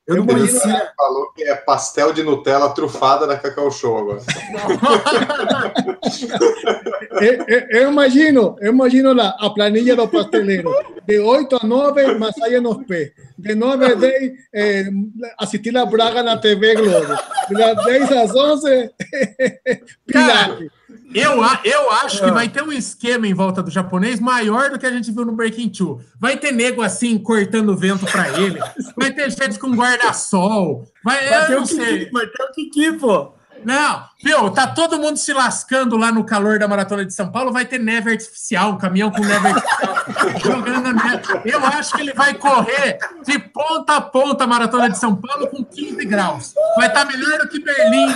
Eu não conhecia. Falou que é pastel de Nutella trufada da Cacau Show agora. *laughs* eu, eu, eu, imagino, eu imagino lá, a planilha do pasteleiro. De 8 a 9, massagem nos pés. De 9 a 10, eh, assistir a Braga na TV Globo. De 10 às 11, *laughs* Pilates. Eu, eu acho que vai ter um esquema em volta do japonês maior do que a gente viu no Breaking Two. Vai ter nego assim, cortando o vento para ele. Vai ter gente com guarda-sol. Vai, vai, ter o Kiki, vai ter o Kiki, pô. Não, viu? Tá todo mundo se lascando lá no calor da Maratona de São Paulo. Vai ter neve artificial, um caminhão com neve artificial *laughs* jogando neve. Eu acho que ele vai correr de ponta a ponta a Maratona de São Paulo com 15 graus. Vai estar tá melhor do que Berlim,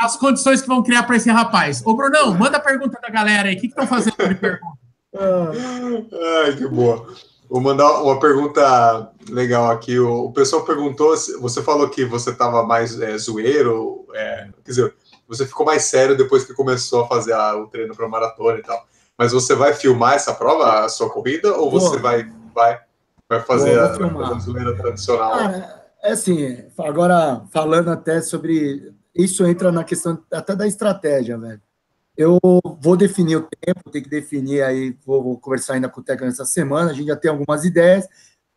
as condições que vão criar para esse rapaz. Ô, Brunão, manda a pergunta da galera aí. O que estão fazendo de pergunta? *laughs* Ai, que boa. Vou mandar uma pergunta legal aqui. O, pessoal perguntou, você falou que você estava mais é, zoeiro, é, quer dizer, você ficou mais sério depois que começou a fazer a, o treino para maratona e tal. Mas você vai filmar essa prova, a sua corrida, ou você vai, vai, vai fazer a, a brasileira tradicional? Cara, é assim, agora falando até sobre. Isso entra na questão até da estratégia, velho. Eu vou definir o tempo, tem que definir aí, vou, vou conversar ainda com o técnico essa semana, a gente já tem algumas ideias,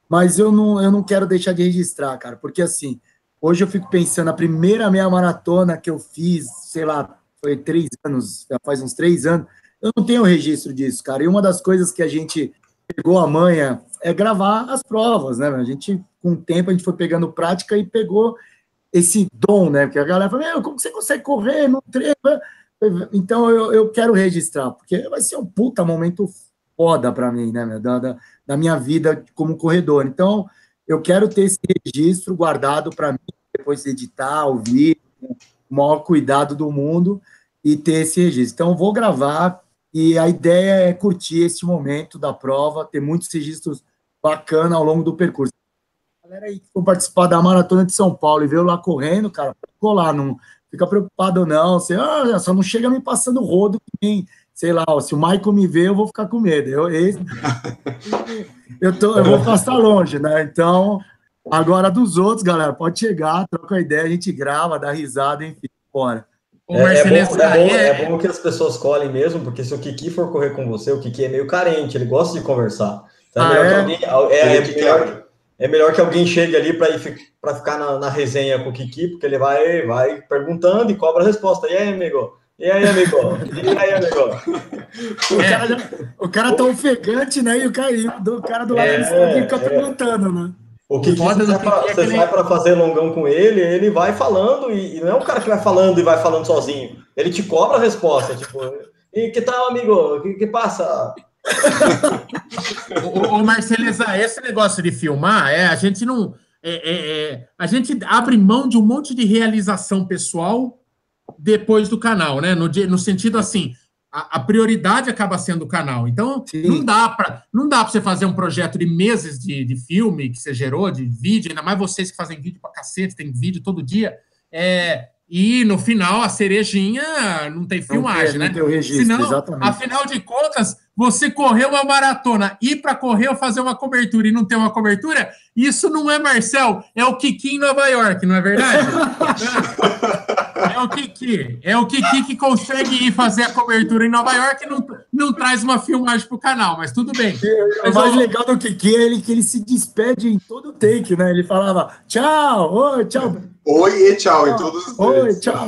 mas eu não, eu não quero deixar de registrar, cara, porque assim, hoje eu fico pensando, a primeira meia maratona que eu fiz, sei lá, foi três anos, já faz uns três anos, eu não tenho registro disso, cara, e uma das coisas que a gente pegou a manha é gravar as provas, né, a gente, com o tempo, a gente foi pegando prática e pegou esse dom, né, porque a galera fala, meu, como você consegue correr, não treina, então eu, eu quero registrar, porque vai ser um puta momento foda para mim, né, da, da, da, minha vida como corredor. Então eu quero ter esse registro guardado para mim, depois editar, ouvir, com o maior cuidado do mundo e ter esse registro. Então vou gravar e a ideia é curtir esse momento da prova, ter muitos registros bacana ao longo do percurso. A galera aí que for participar da Maratona de São Paulo e veio lá correndo, cara, colar, não fica preocupado não, você ah, só não chega me passando rodo que nem, sei lá, se o Michael me ver, eu vou ficar com medo. Eu, esse, *laughs* eu, tô, eu vou passar longe, né? Então, agora dos outros, galera, pode chegar, troca a ideia, a gente grava, dá risada, enfim, bora. É, é, bom, é, bom, é, bom, que as pessoas colhem mesmo, porque se o Kiki for correr com você, o Kiki é meio carente, ele gosta de conversar. Então é ah, melhor, que alguém, é, é, melhor, é melhor que alguém chegue ali para ficar na, na, resenha com o Kiki, porque ele vai, vai perguntando e cobra a resposta. E aí, amigo? E aí, amigo? E aí, amigo? o, cara, o cara tá ofegante, né? E o cara, do, o cara do lado é, fica é. perguntando, né? O que, você, sai pra, você é para fazer longão com ele, ele vai falando, e, e, não é um cara que vai falando e vai falando sozinho. Ele te cobra a resposta, tipo, e que tal, amigo? O que, que passa? *laughs* o, o Marceleza, esse negócio de filmar, é, a gente não. É, é, é, a gente abre mão de um monte de realização pessoal depois do canal, né? No, no sentido assim, a, a prioridade acaba sendo o canal. Então, Sim. não dá para não dá para você fazer um projeto de meses de, de filme que você gerou, de vídeo, ainda mais vocês que fazem vídeo para cacete, tem vídeo todo dia. É, e no final, a cerejinha não tem filmagem, não tem, né? Não tem o registro, Senão, exatamente. afinal de contas, você correu uma maratona, ir para correr ou fazer uma cobertura e não ter uma cobertura, isso não é Marcel, é o Kiki em Nova York, não é verdade? *laughs* é o Kiki. É o Kiki que consegue ir fazer a cobertura em Nova York e não, não traz uma filmagem para o canal, mas tudo bem. o mais legal do Kiki é ele, que ele se despede em todo o take, né? Ele falava tchau, oi, tchau. Oi e tchau em todos os Oi, tchau.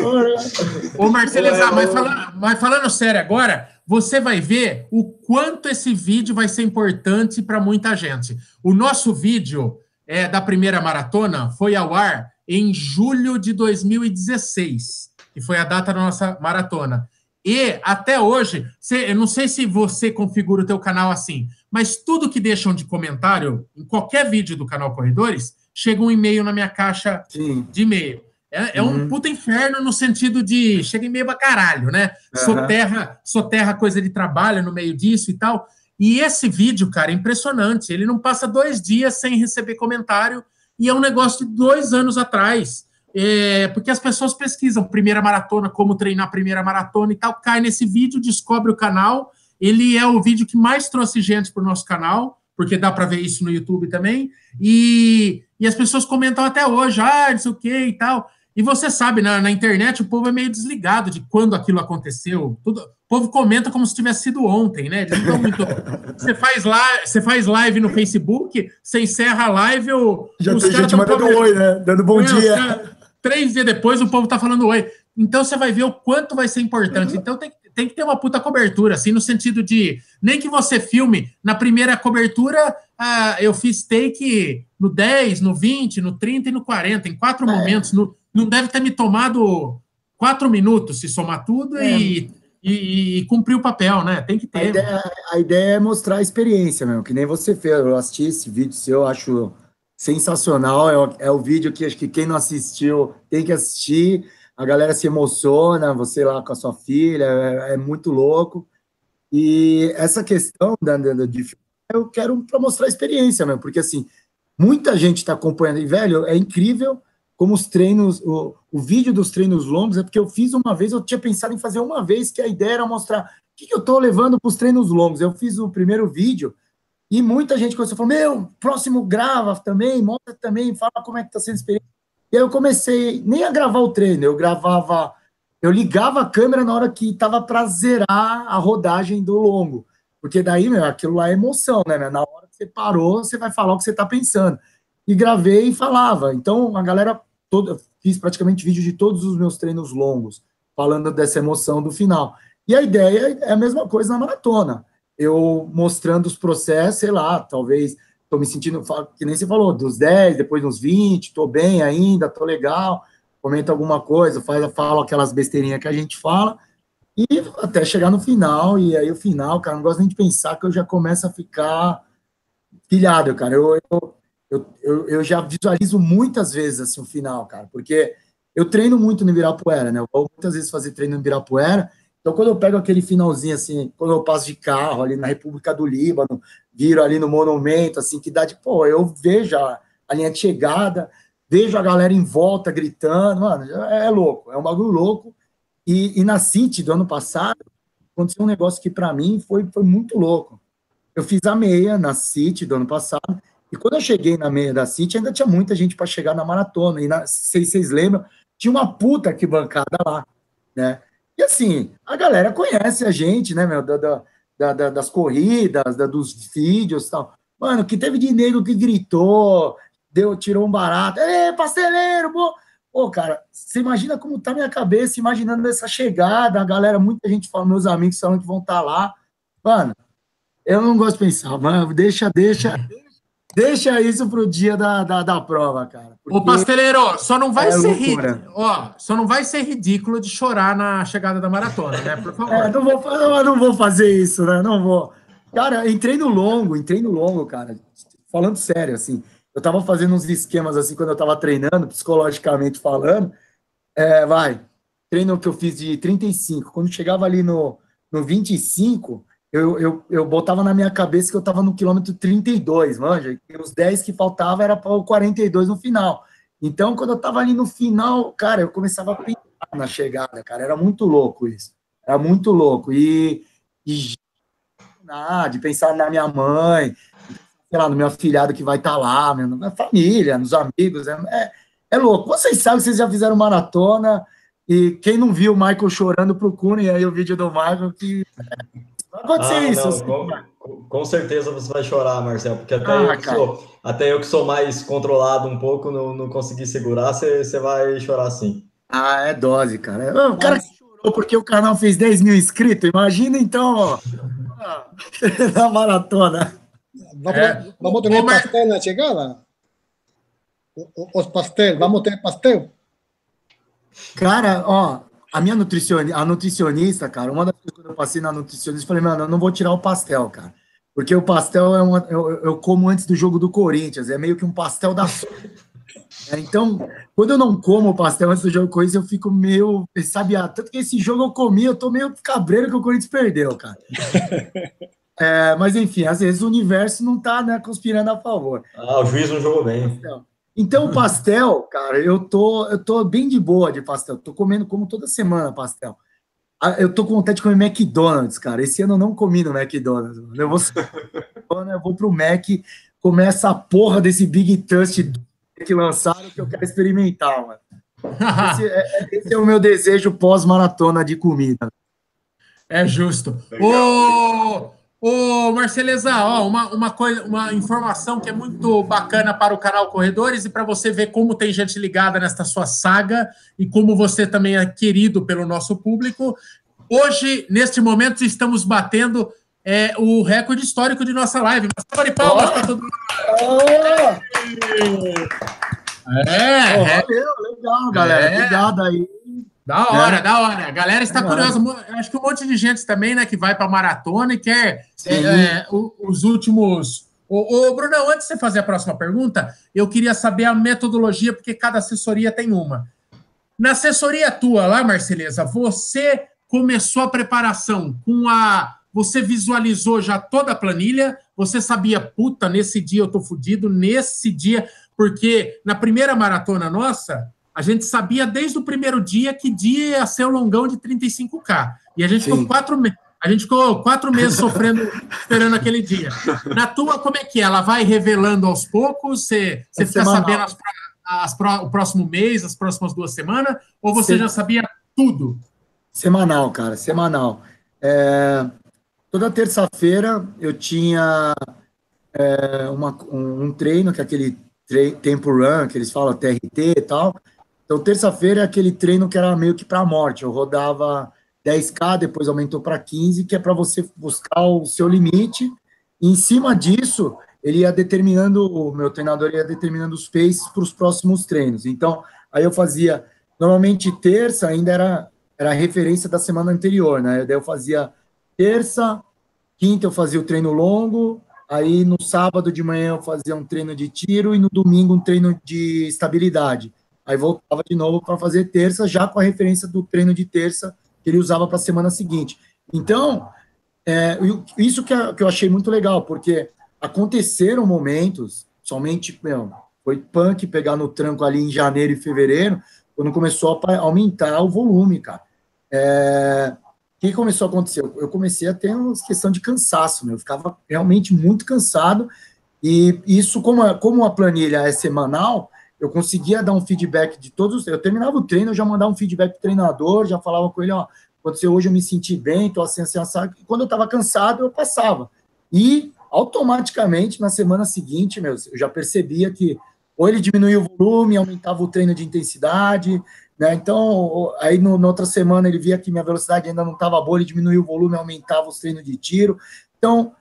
Ô, Marcelo, mas falando, mas falando sério agora, você vai ver o quanto esse vídeo vai ser importante para muita gente. O nosso vídeo é, da primeira maratona foi ao ar em julho de 2016, que foi a data da nossa maratona. E até hoje, eu não sei se você configura o teu canal assim, mas tudo que deixam de comentário em qualquer vídeo do canal Corredores, chega um e-mail na minha caixa Sim. de e-mail. É, é uhum. um puta inferno no sentido de chega em meio pra caralho, né? Uhum. Soterra, soterra coisa de trabalho no meio disso e tal. E esse vídeo, cara, é impressionante. Ele não passa dois dias sem receber comentário e é um negócio de dois anos atrás. É, porque as pessoas pesquisam primeira maratona, como treinar primeira maratona e tal, cai nesse vídeo, descobre o canal. Ele é o vídeo que mais trouxe gente para o nosso canal, porque dá para ver isso no YouTube também. E, e as pessoas comentam até hoje, ah, não sei o que e tal. E você sabe, na, na, internet o povo é meio desligado de quando aquilo aconteceu. Tudo, o povo comenta como se tivesse sido ontem, né? Muito... *laughs* você, faz lá, você faz live no Facebook, você encerra a live, o, Já os tem gente mandando oi, né? Dando bom é, dia. Cara, três dias depois o povo tá falando oi. Então você vai ver o quanto vai ser importante. Então tem, tem que ter uma puta cobertura, assim, no sentido de nem que você filme na primeira cobertura, ah, eu fiz take no 10, no 20, no 30 e no 40, em quatro é. momentos. No, não deve ter me tomado quatro minutos se somar tudo é. e, e, e, cumprir o papel, né? Tem que ter. A ideia, a ideia, é mostrar a experiência mesmo, que nem você fez. Eu assisti esse vídeo seu, acho sensacional. É o, é o vídeo que acho que quem não assistiu tem que assistir. A galera se emociona, você lá com a sua filha, é, é muito louco. E essa questão da, da, de eu quero para mostrar a experiência mesmo, porque assim, muita gente está acompanhando, e velho, é incrível como os treinos, o, o vídeo dos treinos longos, é porque eu fiz uma vez, eu tinha pensado em fazer uma vez, que a ideia era mostrar que, que eu tô levando para os treinos longos? Eu fiz o primeiro vídeo e muita gente começou a falar: Meu, próximo grava também, mostra também, fala como é que tá sendo a experiência. E aí eu comecei nem a gravar o treino, eu gravava, eu ligava a câmera na hora que tava para zerar a rodagem do longo. Porque daí, meu, aquilo lá é emoção, né? Na hora que você parou, você vai falar o que você tá pensando. E gravei e falava. Então, a galera fiz praticamente vídeo de todos os meus treinos longos, falando dessa emoção do final. E a ideia é a mesma coisa na maratona. Eu mostrando os processos, sei lá, talvez estou me sentindo, que nem você falou, dos 10, depois dos 20, estou bem ainda, estou legal, comenta alguma coisa, faz, falo aquelas besteirinhas que a gente fala, e até chegar no final, e aí o final, cara, não gosto nem de pensar que eu já começo a ficar pilhado, cara. Eu, eu, eu, eu, eu já visualizo muitas vezes assim o final, cara, porque eu treino muito no Ibirapuera, né? Eu vou muitas vezes fazer treino no Ibirapuera, então quando eu pego aquele finalzinho assim, quando eu passo de carro ali na República do Líbano, viro ali no monumento, assim, que dá de, pô, eu vejo a, a linha de chegada, vejo a galera em volta gritando, mano, é, é louco, é um bagulho louco. E, e na City do ano passado, aconteceu um negócio que para mim foi, foi muito louco. Eu fiz a meia na City do ano passado, e quando eu cheguei na meia da City, ainda tinha muita gente para chegar na maratona. E na, se vocês lembram, tinha uma puta que bancada lá, né? E assim, a galera conhece a gente, né, meu, da, da, da, das corridas, dos vídeos e tal. Mano, que teve de negro que gritou, deu, tirou um barato. Ei, pasteleiro, pô! Pô, cara, você imagina como tá minha cabeça, imaginando essa chegada, a galera, muita gente fala, meus amigos falam que vão estar tá lá. Mano, eu não gosto de pensar, mano, deixa, Deixa isso pro dia da, da, da prova, cara. Ô, pasteleiro, só não vai é ser ridículo. Ó, só não vai ser ridículo de chorar na chegada da maratona, né? Por favor. É, não vou, não, não vou fazer isso, né? Não vou. Cara, entrei no longo, entrei no longo, cara. Falando sério, assim. Eu tava fazendo uns esquemas assim quando eu tava treinando, psicologicamente falando. É, vai. Treino que eu fiz de 35. Quando chegava ali no, no 25, eu, eu, eu botava na minha cabeça que eu estava no quilômetro 32, manja, e os 10 que faltava era para o 42 no final. Então, quando eu estava ali no final, cara, eu começava a pensar na chegada, cara, era muito louco isso. Era muito louco. E, e de pensar na minha mãe, sei lá, no meu afilhado que vai estar tá lá, na minha família, nos amigos, é, é, é louco. Vocês sabem, vocês já fizeram maratona, e quem não viu o Michael chorando, procurem aí o vídeo do Michael, que Vai acontecer ah, isso. Não, assim, com, com, certeza você vai chorar, Marcelo, porque até, ah, eu que sou, até eu que sou mais controlado um pouco, não, não consegui segurar, você, você vai chorar sim. Ah, é dose, cara. O cara que chorou porque o canal fez 10 mil inscritos, imagina então, ó, *laughs* na maratona. Vamos, é. vamos ter pastel na chegada? Os pastel, vamos ter pastel? Cara, ó, a minha nutricionista, a nutricionista, cara, uma das coisas que eu passei na nutricionista, eu falei, mano, eu não vou tirar o pastel, cara. Porque o pastel é uma, eu, eu como antes do jogo do Corinthians, é meio que um pastel da *laughs* é, Então, quando eu não como o pastel antes do jogo do Corinthians, eu fico meio, sabe, ah, tanto que esse jogo eu comi, eu tô meio cabreiro que o Corinthians perdeu, cara. *laughs* É, mas enfim, às vezes o universo não tá né, conspirando a favor. Ah, o juiz não jogou bem. Então, então, o *laughs* pastel, cara, eu tô, eu tô bem de boa de pastel. Tô comendo como toda semana pastel. Eu tô com vontade de comer McDonald's, cara. Esse ano eu não comi no McDonald's. Eu vou, eu vou pro Mac comer essa porra desse Big Trust que lançaram que eu quero experimentar, mano. Esse é, esse é o meu desejo pós-maratona de comida. É justo. Ô, Ô, Marceleza, ó, uma, uma, coisa, uma informação que é muito bacana para o canal Corredores e para você ver como tem gente ligada nesta sua saga e como você também é querido pelo nosso público. Hoje, neste momento, estamos batendo é, o recorde histórico de nossa live. Uma salva de palmas para todo mundo. É, oh, valeu, legal, galera. É. Obrigado aí. Da hora, é. da hora. A galera está é. curiosa. Acho que um monte de gente também, né, que vai para maratona e quer é, é os últimos. Ô, ô, Bruno, antes de você fazer a próxima pergunta, eu queria saber a metodologia, porque cada assessoria tem uma. Na assessoria tua lá, Marceleza, você começou a preparação com a. Você visualizou já toda a planilha, você sabia, puta, nesse dia eu tô fudido, nesse dia, porque na primeira maratona nossa, a gente sabia desde o primeiro dia que dia ia ser o longão de 35K. E a gente Sim. ficou quatro, A gente ficou quatro meses sofrendo, *laughs* esperando aquele dia. Na tua, como é que é? Ela vai revelando aos poucos? Você, você é fica semanal. sabendo as, as, o próximo mês, as próximas duas semanas? Ou você já sabia tudo? Semanal, cara, semanal. É, toda terça-feira eu tinha é, uma, um, um, treino, que é aquele tempo run, que eles falam TRT e tal. Então, terça-feira é aquele treino que era meio que para a morte. Eu rodava 10K, depois aumentou para 15, que é para você buscar o seu limite. E em cima disso, ele ia determinando, o meu treinador ia determinando os paces para os próximos treinos. Então, aí eu fazia, normalmente terça ainda era, era a referência da semana anterior, né? Daí eu fazia terça, quinta eu fazia o treino longo, aí no sábado de manhã eu fazia um treino de tiro e no domingo um treino de estabilidade. Aí voltava de novo para fazer terça, já com a referência do treino de terça que ele usava para a semana seguinte. Então, é, isso que, eu achei muito legal, porque aconteceram momentos, somente, meu, foi punk pegar no tranco ali em janeiro e fevereiro, quando começou a aumentar o volume, cara. É, o que começou a acontecer? Eu comecei a ter uma questão de cansaço, meu, eu ficava realmente muito cansado, e isso, como a, como a planilha é semanal, eu conseguia dar um feedback de todos. Eu terminava o treino, eu já mandava um feedback pro treinador, já falava com ele, ó, aconteceu hoje, eu me senti bem, tô assim, assim, assim. E quando eu estava cansado, eu passava. E automaticamente, na semana seguinte, meu, eu já percebia que ou ele diminuía o volume, aumentava o treino de intensidade, né? Então, aí no, na outra semana ele via que minha velocidade ainda não estava boa, ele diminuía o volume, aumentava os treinos de tiro. Então,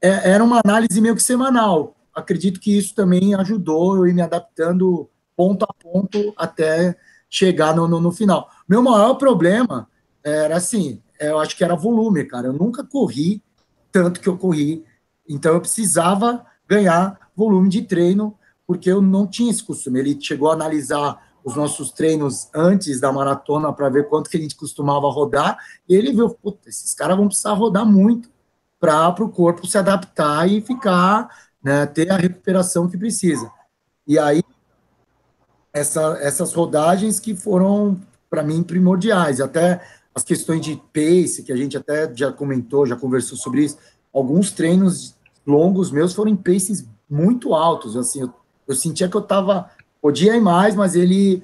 é, era uma análise meio que semanal acredito que isso também ajudou eu ir me adaptando ponto a ponto até chegar no, no, no final. Meu maior problema era assim, eu acho que era volume, cara. Eu nunca corri tanto que eu corri, então eu precisava ganhar volume de treino, porque eu não tinha esse costume. Ele chegou a analisar os nossos treinos antes da maratona para ver quanto que a gente costumava rodar, e ele viu, puta, esses caras vão precisar rodar muito para o corpo se adaptar e ficar né, ter a recuperação que precisa. E aí, essa, essas rodagens que foram, para mim, primordiais. Até as questões de pace, que a gente até já comentou, já conversou sobre isso. Alguns treinos longos meus foram em paces muito altos. Assim, eu, eu sentia que eu estava. Podia ir mais, mas ele.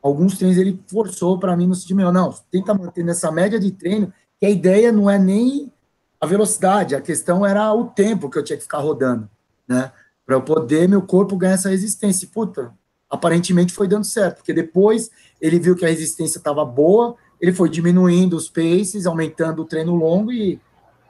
Alguns treinos ele forçou para mim no sentido, meu, não, tenta manter nessa média de treino, que a ideia não é nem a velocidade, a questão era o tempo que eu tinha que ficar rodando né? Para eu poder meu corpo ganhar essa resistência. Puta, aparentemente foi dando certo, porque depois ele viu que a resistência estava boa, ele foi diminuindo os paces, aumentando o treino longo e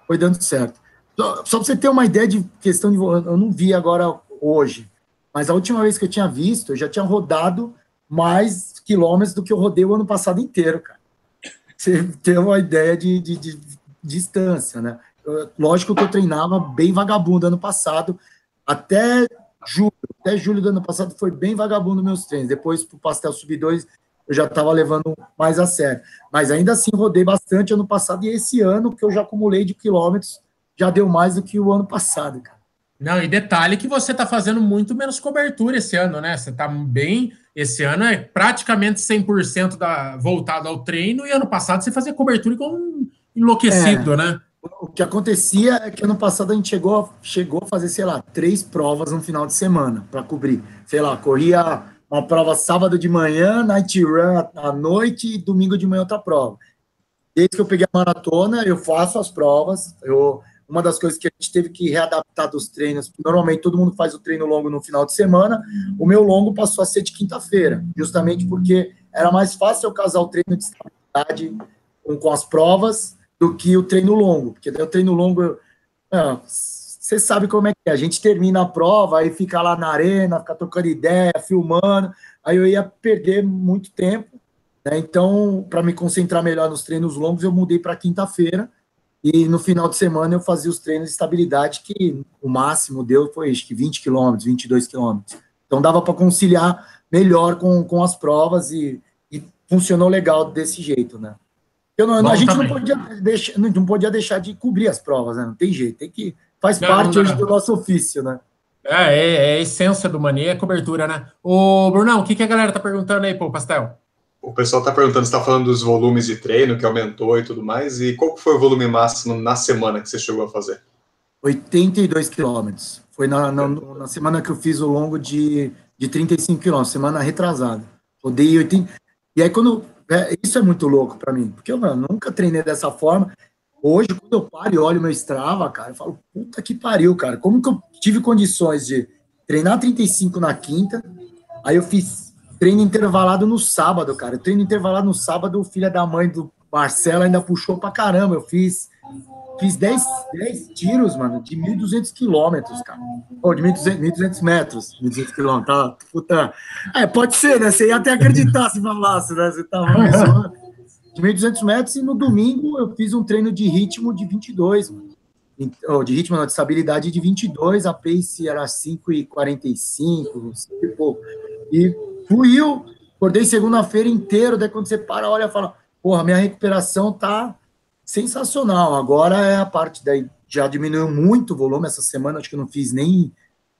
foi dando certo. Só, só para você ter uma ideia de questão de. Eu não vi agora hoje, mas a última vez que eu tinha visto, eu já tinha rodado mais quilômetros do que eu rodei o ano passado inteiro, cara. Você tem uma ideia de, de, de, de distância, né? lógico que eu treinava bem vagabundo ano passado, até julho, até julho do ano passado foi bem vagabundo meus treinos. Depois pro Pastel Sub 2 eu já estava levando mais a sério. Mas ainda assim rodei bastante ano passado e esse ano que eu já acumulei de quilômetros já deu mais do que o ano passado, cara. Não, e detalhe que você está fazendo muito menos cobertura esse ano, né? Você está bem. Esse ano é praticamente 100% da, voltado ao treino, e ano passado você fazia cobertura com enlouquecido, é. né? O que acontecia é que ano passado a gente chegou, chegou a fazer, sei lá, três provas no final de semana para cobrir. Sei lá, corria uma prova sábado de manhã, night run à noite e domingo de manhã outra prova. Desde que eu peguei a maratona, eu faço as provas. Eu, uma das coisas que a gente teve que readaptar dos treinos, normalmente todo mundo faz o treino longo no final de semana, o meu longo passou a ser de quinta-feira, justamente porque era mais fácil eu casar o treino de estabilidade com, com as provas do que o treino longo, porque o treino longo, você sabe como é que é, a gente termina a prova, aí fica lá na arena, fica trocando ideia, filmando, aí eu ia perder muito tempo, né? então, para me concentrar melhor nos treinos longos, eu mudei para quinta-feira, e no final de semana eu fazia os treinos de estabilidade, que o máximo deu foi acho que 20 quilômetros, 22 quilômetros. Então dava para conciliar melhor com, com as provas e, e funcionou legal desse jeito, né? Eu não, a gente não podia, deixar, não podia deixar de cobrir as provas, né? Não tem jeito, tem que. Faz não, parte não, hoje do nosso ofício, né? É, é, é, a essência do Mania, é cobertura, né? Ô, Brunão, o que, que a galera tá perguntando aí, pô, Pastel? o pessoal está perguntando, você está falando dos volumes de treino que aumentou e tudo mais, e qual foi o volume máximo na semana que você chegou a fazer? 82 quilômetros. Foi na, na, na, semana que eu fiz o longo de, de 35 quilômetros, semana retrasada. Rodei 80. E aí, quando. É, isso é muito louco para mim, porque eu mano, nunca treinei dessa forma. Hoje, quando eu paro e olho meu Strava, cara, eu falo, puta que pariu, cara. Como que eu tive condições de treinar 35 na quinta, aí eu fiz treino intervalado no sábado, cara. Treino intervalado no sábado, o filho da mãe do Marcelo ainda puxou pra caramba. Eu fiz fiz 10, 10 tiros, mano, de 1.200 quilômetros, cara. Ou de 1.200 metros, 1.200 quilômetros, tá? Puta. É, pode ser, né? Você ia até acreditar se falasse, né? Você tava de 1.200 metros e no domingo eu fiz um treino de ritmo de 22, mano. De ritmo, não, de estabilidade de 22, a pace era 5,45, e pouco. E fluiu, acordei segunda-feira inteiro, daí quando você para, olha e fala, porra, minha recuperação tá sensacional. Agora é a parte daí, já diminuiu muito o volume essa semana, acho que eu não fiz nem,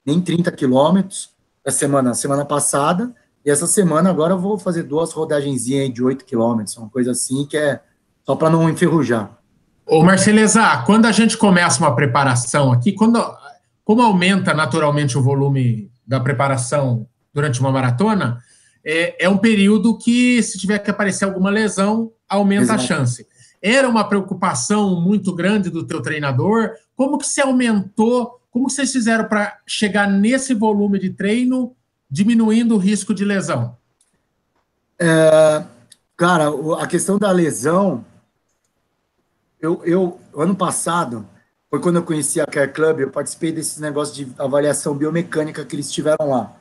nem 30 quilômetros a semana, semana passada, e essa semana agora eu vou fazer duas rodagenzinhas de 8 quilômetros, uma coisa assim que é só para não enferrujar. Ô Marceleza, quando a gente começa uma preparação aqui, quando, como aumenta naturalmente o volume da preparação durante uma maratona, é, é um período que, se tiver que aparecer alguma lesão, aumenta Exato. a chance. Era uma preocupação muito grande do teu treinador? Como que se aumentou? Como vocês fizeram para chegar nesse volume de treino, diminuindo o risco de lesão? É, cara, a questão da lesão, eu, eu ano passado foi quando eu conheci a Care Club, eu participei desses negócios de avaliação biomecânica que eles tiveram lá.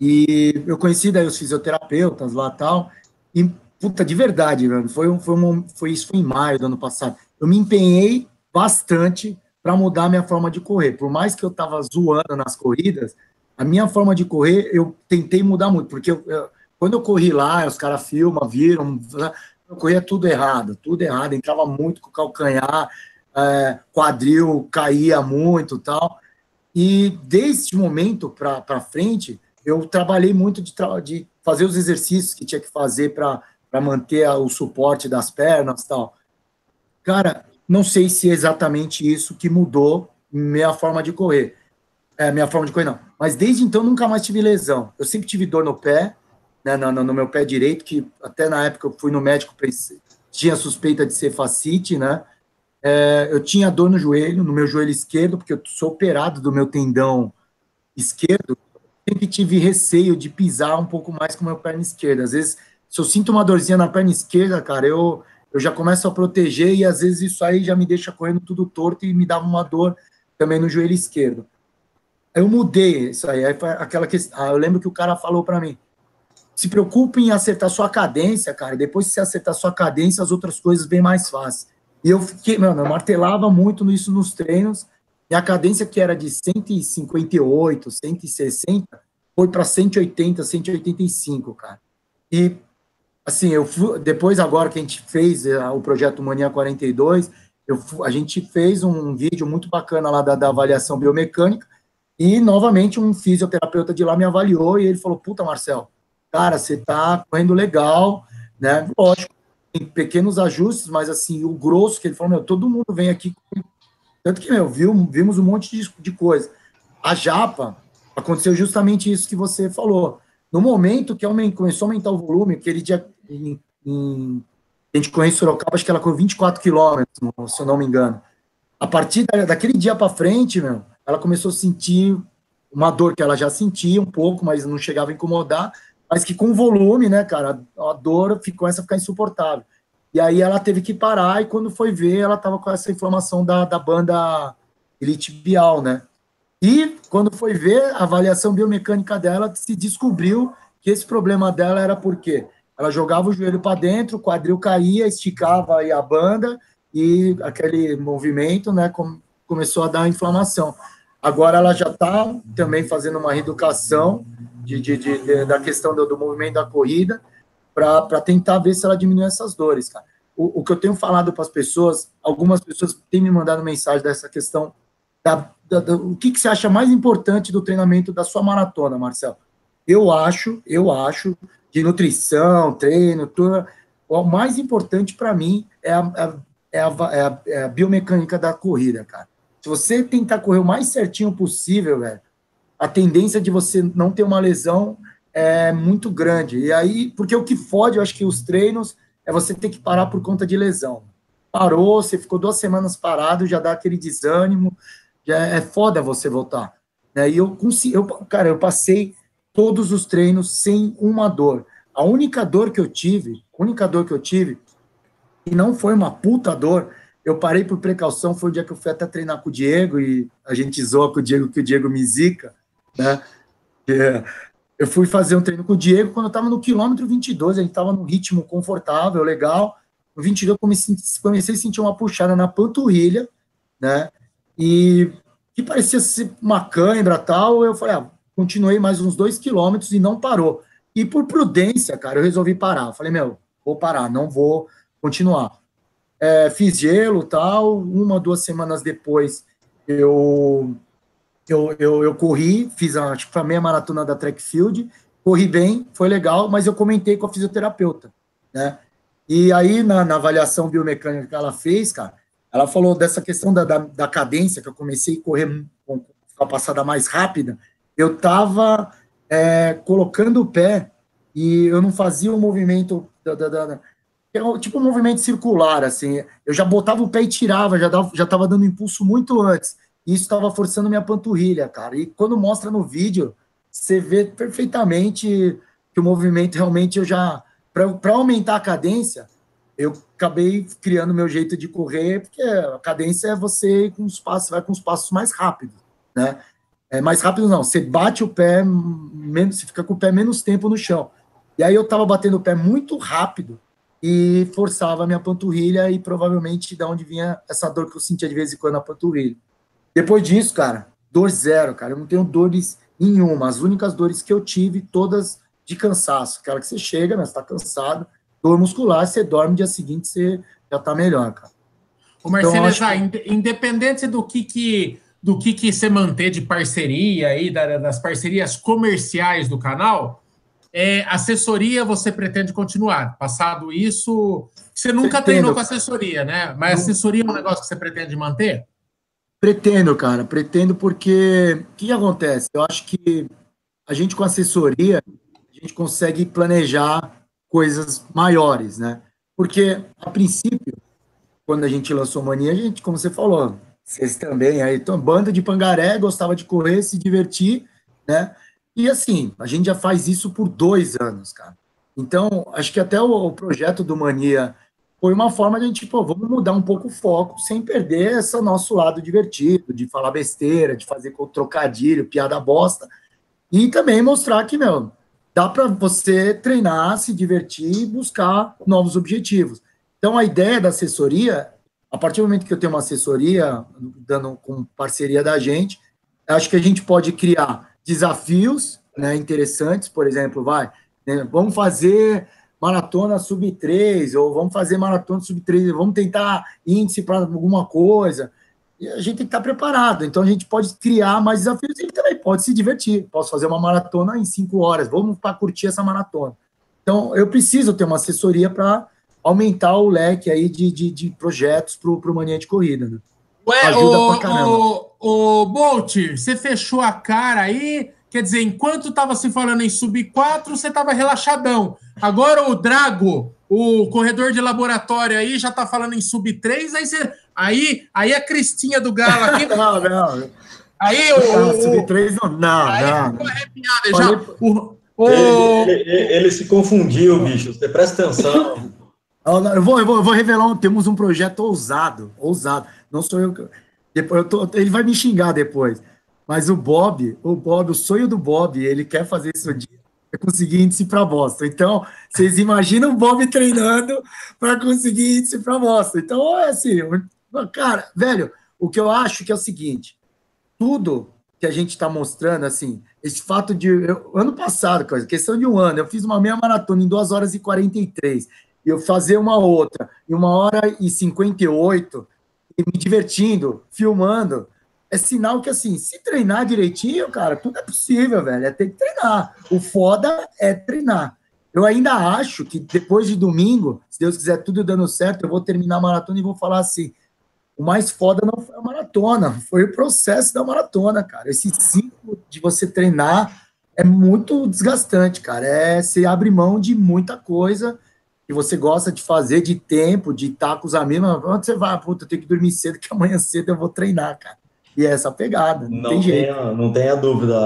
E eu conheci daí os fisioterapeutas lá tal, e, puta, de verdade, mano, foi, um, foi, um, foi isso foi em maio do ano passado. Eu me empenhei bastante para mudar a minha forma de correr. Por mais que eu tava zoando nas corridas, a minha forma de correr, eu tentei mudar muito, porque eu, eu, quando eu corri lá, os caras filmam, viram, eu corria tudo errado, tudo errado, entrava muito com o calcanhar, é, quadril caía muito tal. E desde momento para frente, eu trabalhei muito de, de fazer os exercícios que tinha que fazer para manter o suporte das pernas tal. Cara, não sei se é exatamente isso que mudou minha forma de correr. É, minha forma de correr, não. Mas desde então nunca mais tive lesão. Eu sempre tive dor no pé, né, no, no meu pé direito, que até na época eu fui no médico, tinha suspeita de ser facite, né? É, eu tinha dor no joelho, no meu joelho esquerdo, porque eu sou operado do meu tendão esquerdo, sempre tive receio de pisar um pouco mais com a minha perna esquerda. Às vezes, se eu sinto uma dorzinha na perna esquerda, cara, eu, eu já começo a proteger e às vezes isso aí já me deixa correndo tudo torto e me dava uma dor também no joelho esquerdo. Eu mudei isso aí, aí foi aquela questão. Ah, eu lembro que o cara falou para mim: se preocupe em acertar sua cadência, cara. Depois que você acertar sua cadência, as outras coisas vêm mais fácil. E eu fiquei, mano, eu martelava muito nisso nos treinos e a cadência que era de 158, 160, foi para 180, 185, cara. E, assim, eu fui, depois agora que a gente fez uh, o projeto Mania 42, eu, a gente fez um vídeo muito bacana lá da, da avaliação biomecânica, e, novamente, um fisioterapeuta de lá me avaliou e ele falou, puta, Marcel, cara, você tá correndo legal, né? Lógico, tem pequenos ajustes, mas, assim, o grosso que ele falou, meu, todo mundo vem aqui tanto que, meu, viu, vimos um monte de, de coisa. A Japa, aconteceu justamente isso que você falou. No momento que começou a aumentar o volume, aquele dia em, em, a gente conhece Sorocaba, acho que ela correu 24 quilômetros, se eu não me engano. A partir da, daquele dia para frente, meu, ela começou a sentir uma dor que ela já sentia um pouco, mas não chegava a incomodar, mas que com volume, né, cara, a, a dor ficou essa ficar insuportável. E aí ela teve que parar, e quando foi ver, ela estava com essa inflamação da, da banda ilitibial, né? E quando foi ver a avaliação biomecânica dela, se descobriu que esse problema dela era porque ela jogava o joelho para dentro, o quadril caía, esticava aí a banda e aquele movimento, né, com, começou a dar inflamação. Agora ela já está também fazendo uma reeducação de, de, de, de da questão do, do movimento da corrida, para tentar ver se ela diminui essas dores, cara. O, o que eu tenho falado para as pessoas, algumas pessoas têm me mandado mensagem dessa questão da, da, da, o que, que você acha mais importante do treinamento da sua maratona, Marcelo? Eu acho, eu acho de nutrição, treino, tudo. O mais importante para mim é a, é, a, é, a, é a biomecânica da corrida, cara. Se você tentar correr o mais certinho possível, velho, a tendência de você não ter uma lesão é muito grande. E aí, porque o que fode, eu acho que os treinos é você ter que parar por conta de lesão. Parou, você ficou duas semanas parado, já dá aquele desânimo, já é foda você voltar. Né? E eu consegui, eu, cara, eu passei todos os treinos sem uma dor. A única dor que eu tive, única dor que eu tive, e não foi uma puta dor, eu parei por precaução, foi o dia que eu fui até treinar com o Diego, e a gente zoa com o Diego que o Diego me zica, né? É, eu fui fazer um treino com o Diego quando eu estava no quilômetro 22, a gente estava num ritmo confortável, legal. No 22 eu comecei, comecei a sentir uma puxada na panturrilha, né? E que parecia ser uma cãibra tal. Eu falei, ah, continuei mais uns dois quilômetros e não parou. E por prudência, cara, eu resolvi parar. Falei, meu, vou parar, não vou continuar. É, fiz gelo tal. Uma, duas semanas depois, eu eu, eu, eu corri, fiz a, tipo, a meia maratona da track field, corri bem, foi legal, mas eu comentei com a fisioterapeuta, né? E aí, na, na avaliação biomecânica que ela fez, cara, ela falou dessa questão da, da, da cadência, que eu comecei a correr com a passada mais rápida, eu tava é, colocando o pé e eu não fazia o movimento da, da, da é tipo um movimento circular, assim, eu já botava o pé e tirava, já, dava, já tava dando impulso muito antes, e isso estava forçando minha panturrilha, cara, e quando mostra no vídeo, você vê perfeitamente que o movimento realmente eu já, para aumentar a cadência, eu acabei criando meu jeito de correr, porque a cadência é você com os passos, vai com os passos mais rápidos, né? É mais rápido não, você bate o pé menos, você fica com o pé menos tempo no chão. E aí eu tava batendo o pé muito rápido e forçava a minha panturrilha e provavelmente da onde vinha essa dor que eu sentia de vez em quando na panturrilha. Depois disso, cara, dor zero, cara, eu não tenho dores nenhuma. As únicas dores que eu tive, todas de cansaço. Aquela que você chega, né, você tá cansado, dor muscular, você dorme, dia seguinte você já tá melhor, cara. O Marcelo, então, que... independente do que que do que, que você manter de parceria aí, das parcerias comerciais do canal, é, assessoria você pretende continuar. Passado isso, você nunca pretendo. treinou com assessoria, né? Mas assessoria é um negócio que você pretende manter? Pretendo, cara, pretendo porque o que acontece? Eu acho que a gente com assessoria, a gente consegue planejar coisas maiores, né? Porque, a princípio, quando a gente lançou Mania, a gente, como você falou, vocês também, aí, então, banda de pangaré, gostava de correr, se divertir, né? E assim, a gente já faz isso por dois anos, cara. Então, acho que até o, o projeto do Mania foi uma forma de a gente, pô, vamos mudar um pouco o foco sem perder esse nosso lado divertido, de falar besteira, de fazer trocadilho, piada bosta. E também mostrar que, meu, dá para você treinar, se divertir e buscar novos objetivos. Então, a ideia da assessoria a partir do momento que eu tenho uma assessoria, dando com parceria da gente, acho que a gente pode criar desafios né, interessantes, por exemplo, vai, né, vamos fazer maratona sub 3, ou vamos fazer maratona sub 3, vamos tentar índice para alguma coisa. E a gente tem que estar preparado. Então a gente pode criar mais desafios e também pode se divertir. Posso fazer uma maratona em cinco horas, vamos para curtir essa maratona. Então eu preciso ter uma assessoria para aumentar o leque aí de, de, de projetos para o Mania de Corrida. Né? Ué, Ajuda o, pra caramba. O, o Bolt, você fechou a cara aí, quer dizer, enquanto estava se falando em sub 4, você estava relaxadão. Agora o Drago, o corredor de laboratório aí, já está falando em sub 3, aí você. Aí, aí a Cristinha do Galo aqui. *laughs* não, não. Aí o. Não, sub 3 não, não. Aí não. ficou arrepiado. Já, o, o... Ele, ele, ele, se confundiu, bicho. Você presta atenção. Eu vou, eu vou, eu vou revelar, um, temos um projeto ousado, ousado. Não sou eu que. Depois eu tô, ele vai me xingar depois. Mas o Bob, o Bob, o sonho do Bob, ele quer fazer isso um dia, é conseguir índice para Boston. Então, vocês imaginam o Bob treinando para conseguir índice para Boston. Então, é assim, cara, velho, o que eu acho que é o seguinte: tudo que a gente está mostrando, assim, esse fato de. Eu, ano passado, questão de um ano, eu fiz uma meia maratona em 2 horas e 43 e eu fazer uma outra em uma hora e 58 e me divertindo, filmando, é sinal que, assim, se treinar direitinho, cara, tudo é possível, velho. É ter que treinar. O foda é treinar. Eu ainda acho que depois de domingo, se Deus quiser tudo dando certo, eu vou terminar a maratona e vou falar assim: o mais foda não foi a maratona, foi o processo da maratona, cara. Esse ciclo de você treinar é muito desgastante, cara. É você abre mão de muita coisa que você gosta de fazer, de tempo, de estar com os amigos. Onde você vai? Puta, eu tenho que dormir cedo, que *laughs* amanhã cedo eu vou treinar, cara. E é essa pegada, não, não tem jeito. Tenha, não tenha dúvida,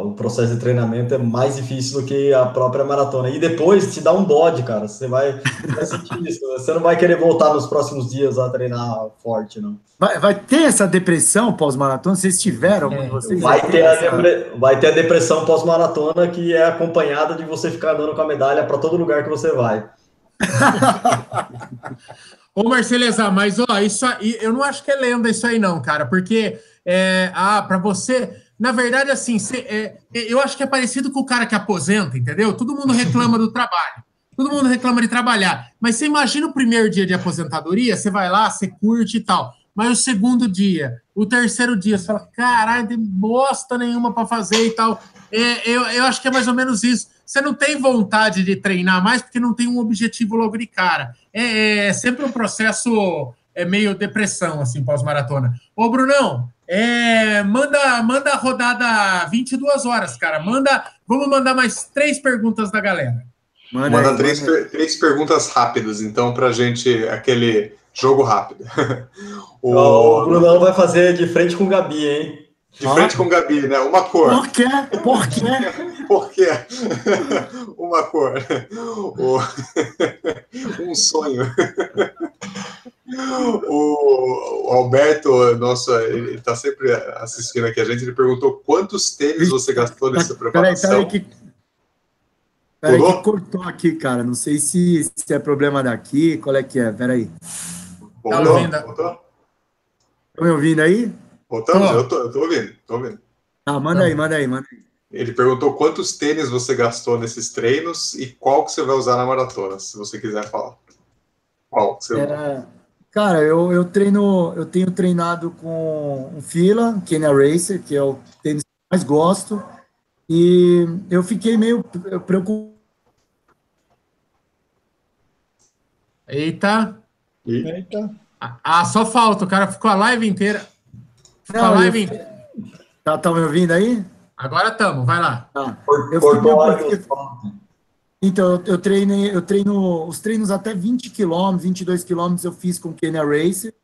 o processo de treinamento é mais difícil do que a própria maratona. E depois te dá um bode, cara. Você vai, vai sentir isso. Você não vai querer voltar nos próximos dias a treinar forte, não. Vai, vai ter essa depressão pós-maratona? Vocês tiveram? É, vocês vai, ter essa... depre... vai ter a depressão pós-maratona que é acompanhada de você ficar andando com a medalha para todo lugar que você vai. *laughs* Ô, Marceleza, mas ó, isso aí, eu não acho que é lenda isso aí, não, cara, porque é, ah, para você, na verdade, assim, cê, é, eu acho que é parecido com o cara que aposenta, entendeu? Todo mundo reclama do trabalho, todo mundo reclama de trabalhar, mas você imagina o primeiro dia de aposentadoria, você vai lá, você curte e tal. Mas o segundo dia, o terceiro dia, você fala, caralho, tem bosta nenhuma para fazer e tal. É, eu, eu acho que é mais ou menos isso. Você não tem vontade de treinar mais porque não tem um objetivo logo de cara. É, é sempre um processo é meio depressão, assim, pós-maratona. Ô, Brunão, é, manda, manda a rodada 22 horas, cara. Manda, vamos mandar mais três perguntas da galera. Manda, manda aí, três, manda. três perguntas rápidas, então, para gente, aquele jogo rápido. *laughs* o... o Brunão vai fazer de frente com o Gabi, hein? De frente com o Gabi, né? Uma cor. Por quê? Por quê? *laughs* Por quê? Uma cor. um sonho. O, Alberto, nosso, ele está sempre assistindo aqui a gente. Ele perguntou quantos tênis você gastou nessa preparação. Peraí, peraí, que, peraí que cortou aqui, cara. Não sei se, se é problema daqui, qual é que é. Peraí. Tá ouvindo? Estão me ouvindo aí? Voltamos? Eu tô, eu tô ouvindo, tô ouvindo. Ah, manda aí, manda aí, manda aí. Ele perguntou quantos tênis você gastou nesses treinos e qual que você vai usar na maratona, se você quiser falar. Qual que você é, Cara, eu, eu treino, eu tenho treinado com um Fila, Kenya Racer, que é o tênis que eu mais gosto, e eu fiquei meio preocupado. Eita! Eita! Ah, só falta, o cara ficou a live inteira. Ficou Não, a live eu... inteira. Tá, tá me ouvindo aí? Agora estamos, vai lá. Tá. Eu fiquei meio então, eu treinei, eu treino os treinos até 20 km, 22 km eu fiz com Kenya Racer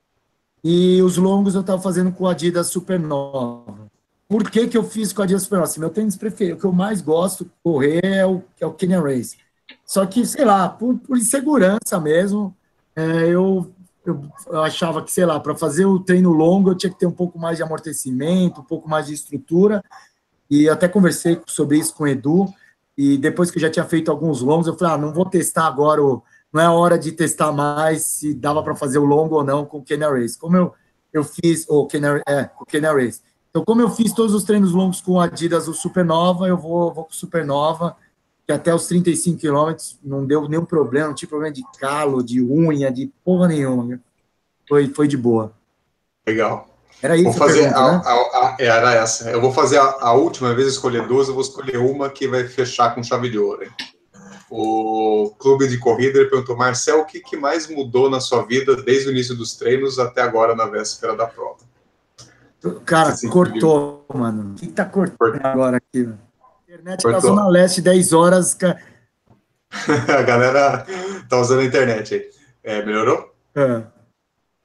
e os longos eu estava fazendo com a Adidas Supernova. Por que, que eu fiz com a Adidas Supernova? Assim, meu tênis preferido, o que eu mais gosto de correr é o, é o Kenya Racer. Só que, sei lá, por, por insegurança mesmo, é, eu, eu, eu achava que, sei lá, para fazer o treino longo eu tinha que ter um pouco mais de amortecimento, um pouco mais de estrutura. E até conversei sobre isso com o Edu. E depois que eu já tinha feito alguns longos, eu falei, ah, não vou testar agora, o, não é hora de testar mais se dava para fazer o longo ou não com o Kenya Race. Como eu, eu fiz, o Kenya, é, o Kenya Race. Então, como eu fiz todos os treinos longos com Adidas, o Supernova, eu vou, vou com o Supernova, que até os 35 quilômetros não deu nenhum problema, não tive problema de calo, de unha, de porra nenhuma. Foi, foi de boa. Legal. Era isso. Vou fazer pergunta, a, né? a, a, era essa. Eu vou fazer a, última vez escolher duas, eu vou escolher uma que vai fechar com chave de ouro. Hein? O clube de corrida perguntou, Marcel, o que, que mais mudou na sua vida desde o início dos treinos até agora na véspera da prova? Cara, cortou, mano. O que, tá cortando cortou. agora aqui? Mano? Internet cortou. da Zona Leste, 10 horas. *laughs* a galera tá usando a internet aí. É, melhorou? É.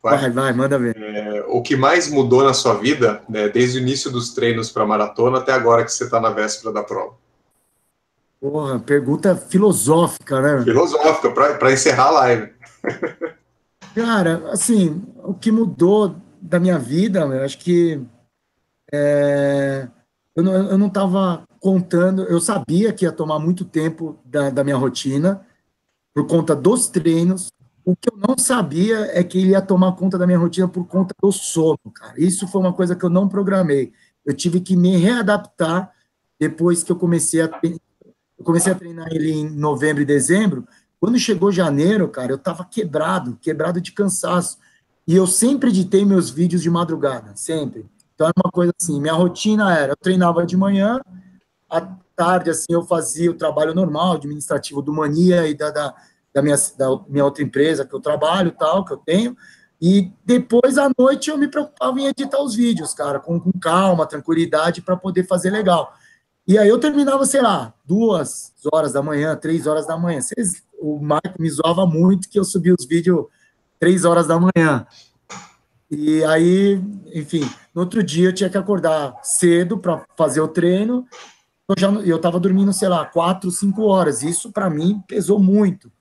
Vai, vai, vai manda ver. É, o que mais mudou na sua vida, né, desde o início dos treinos para maratona até agora que você está na véspera da prova? Porra, pergunta filosófica, né? Filosófica, para encerrar a live. *laughs* Cara, assim, o que mudou da minha vida, eu acho que é, eu não estava contando, eu sabia que ia tomar muito tempo da, da minha rotina, por conta dos treinos, o que eu não sabia é que ele ia tomar conta da minha rotina por conta do sono, cara. Isso foi uma coisa que eu não programei. Eu tive que me readaptar depois que eu comecei a eu comecei a treinar ele em novembro e dezembro. Quando chegou janeiro, cara, eu tava quebrado, quebrado de cansaço. E eu sempre editei meus vídeos de madrugada, sempre. Então era uma coisa assim, minha rotina era, eu treinava de manhã, tarde, assim, eu fazia o trabalho normal, administrativo do Mania e da, da, da, minha, da minha outra empresa que eu trabalho tal, que eu tenho. E depois, à noite, eu me preocupava em editar os vídeos, cara, com, com calma, tranquilidade, para poder fazer legal. E aí eu terminava, sei lá, duas horas da manhã, três horas da manhã. Vocês, o Marco me zoava muito que eu subia os vídeos três horas da manhã. E aí, enfim, no outro dia eu tinha que acordar cedo para fazer o treino. Eu já eu estava dormindo, sei lá, quatro, cinco horas. Isso para mim pesou muito.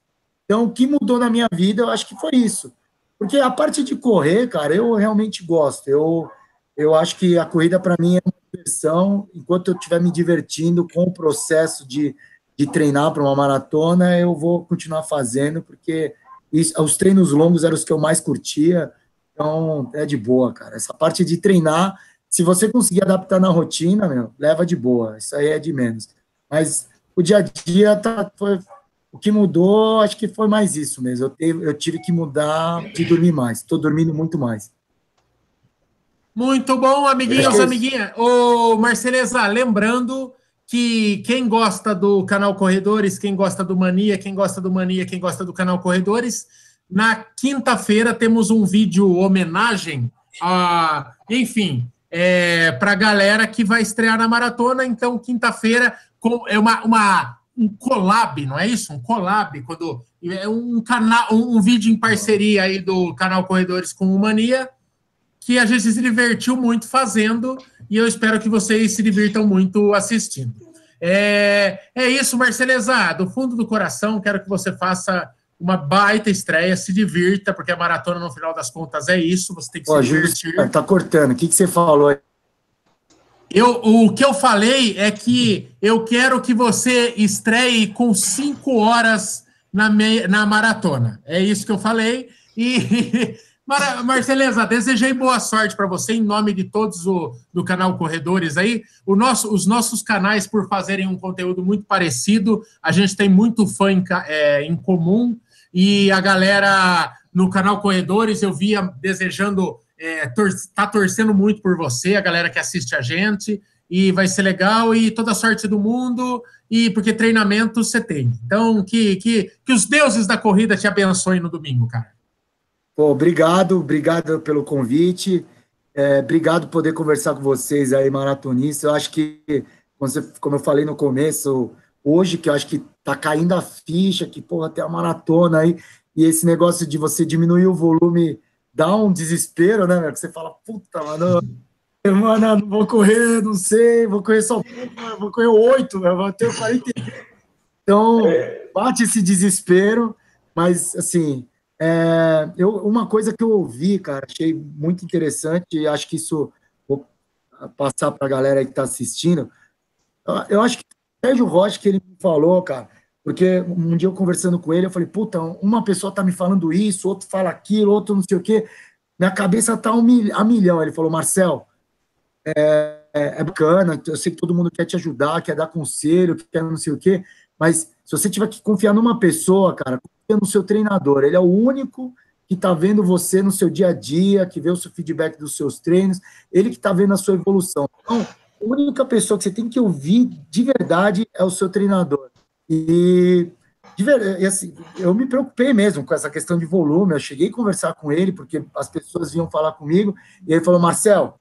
Então, o que mudou na minha vida, eu acho que foi isso. Porque a parte de correr, cara, eu realmente gosto. Eu, eu acho que a corrida para mim é uma diversão. Enquanto eu estiver me divertindo com o processo de, de treinar para uma maratona, eu vou continuar fazendo, porque isso, os treinos longos eram os que eu mais curtia então, é de boa, cara. Essa parte de treinar, se você conseguir adaptar na rotina, meu, leva de boa. Isso aí é de menos. Mas o dia a dia tá, foi, o que mudou, acho que foi mais isso mesmo. Eu, teve, eu tive que mudar de dormir mais. Estou dormindo muito mais. Muito bom, amiguinhos, é amiguinha. Ô, Marceleza, lembrando que quem gosta do canal Corredores, quem gosta do Mania, quem gosta do Mania, quem gosta do canal Corredores, na quinta-feira temos um vídeo homenagem a, enfim, é, para a galera que vai estrear na maratona. Então, quinta-feira é uma, uma, um collab, não é isso? Um collab, quando é um canal, um, um, vídeo em parceria aí do canal Corredores com o Mania, que a gente se divertiu muito fazendo e eu espero que vocês se divirtam muito assistindo. É, é isso, Marceleza, do fundo do coração, quero que você faça uma baita estreia, se divirta, porque a maratona, no final das contas, é isso, você tem que Pô, se divertir. Tá cortando, o que, que você falou aí? Eu, o que eu falei é que eu quero que você estreie com cinco horas na, na maratona. É isso que eu falei. E, *laughs* Marceleza, desejei boa sorte para você em nome de todos o, do canal Corredores aí. O nosso, os nossos canais, por fazerem um conteúdo muito parecido, a gente tem muito fã em, é, em comum e a galera no canal Corredores eu via desejando, é, tor tá torcendo muito por você, a galera que assiste a gente, e vai ser legal, e toda a sorte do mundo, e porque treinamento você tem. Então, que, que, que os deuses da corrida te abençoem no domingo, cara. Pô, obrigado, obrigado pelo convite. É, obrigado por poder conversar com vocês aí, maratonistas. Eu acho que, como eu falei no começo, hoje que eu acho que tá caindo a ficha, que, porra, tem a maratona aí, e esse negócio de você diminuir o volume dá um desespero, né, Que você fala, puta, mano, mano, não vou correr, não sei, vou correr só, vou correr oito, vou ter 40. Então, bate esse desespero, mas, assim, é, eu, uma coisa que eu ouvi, cara, achei muito interessante, e acho que isso vou passar para a galera que está assistindo. Eu acho que Sérgio Rocha que ele me falou, cara, porque um dia eu conversando com ele, eu falei, puta, uma pessoa tá me falando isso, outro fala aquilo, outro não sei o quê, minha cabeça tá a milhão. Ele falou, Marcel, é, é, é, bacana, eu sei que todo mundo quer te ajudar, quer dar conselho, quer não sei o quê, mas se você tiver que confiar numa pessoa, cara, confia no seu treinador, ele é o único que está vendo você no seu dia a dia, que vê o seu feedback dos seus treinos, ele que está vendo a sua evolução. Então, a única pessoa que você tem que ouvir de verdade é o seu treinador. E, verdade, assim, eu me preocupei mesmo com essa questão de volume. Eu cheguei a conversar com ele, porque as pessoas vinham falar comigo, e ele falou: Marcel,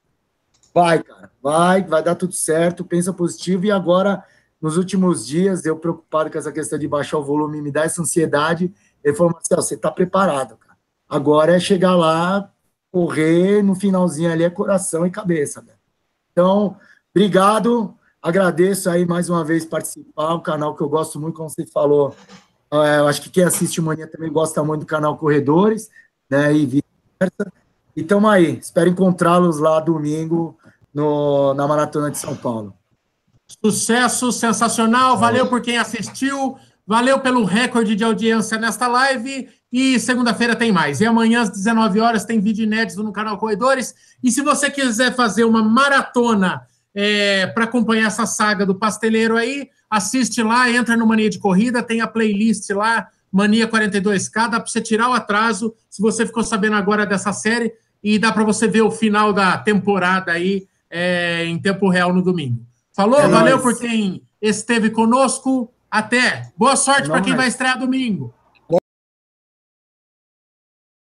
vai, cara, vai, vai dar tudo certo, pensa positivo. E agora, nos últimos dias, eu preocupado com essa questão de baixar o volume, me dá essa ansiedade. Ele falou: Marcel, você está preparado, cara. Agora é chegar lá, correr, no finalzinho ali é coração e cabeça, né? Então, Obrigado, agradeço aí mais uma vez participar, um canal que eu gosto muito, como você falou. É, eu acho que quem assiste o Mania também gosta muito do canal Corredores, né? E vice-versa. E estamos aí, espero encontrá-los lá domingo no, na Maratona de São Paulo. Sucesso sensacional, valeu por quem assistiu, valeu pelo recorde de audiência nesta live e segunda-feira tem mais. E amanhã às 19 horas tem vídeo inédito no canal Corredores. E se você quiser fazer uma maratona é, para acompanhar essa saga do pasteleiro aí, assiste lá, entra no Mania de Corrida, tem a playlist lá, Mania 42K, dá para você tirar o atraso, se você ficou sabendo agora dessa série, e dá para você ver o final da temporada aí é, em tempo real no domingo. Falou? É Valeu nóis. por quem esteve conosco. Até. Boa sorte Não para quem vai estrear domingo.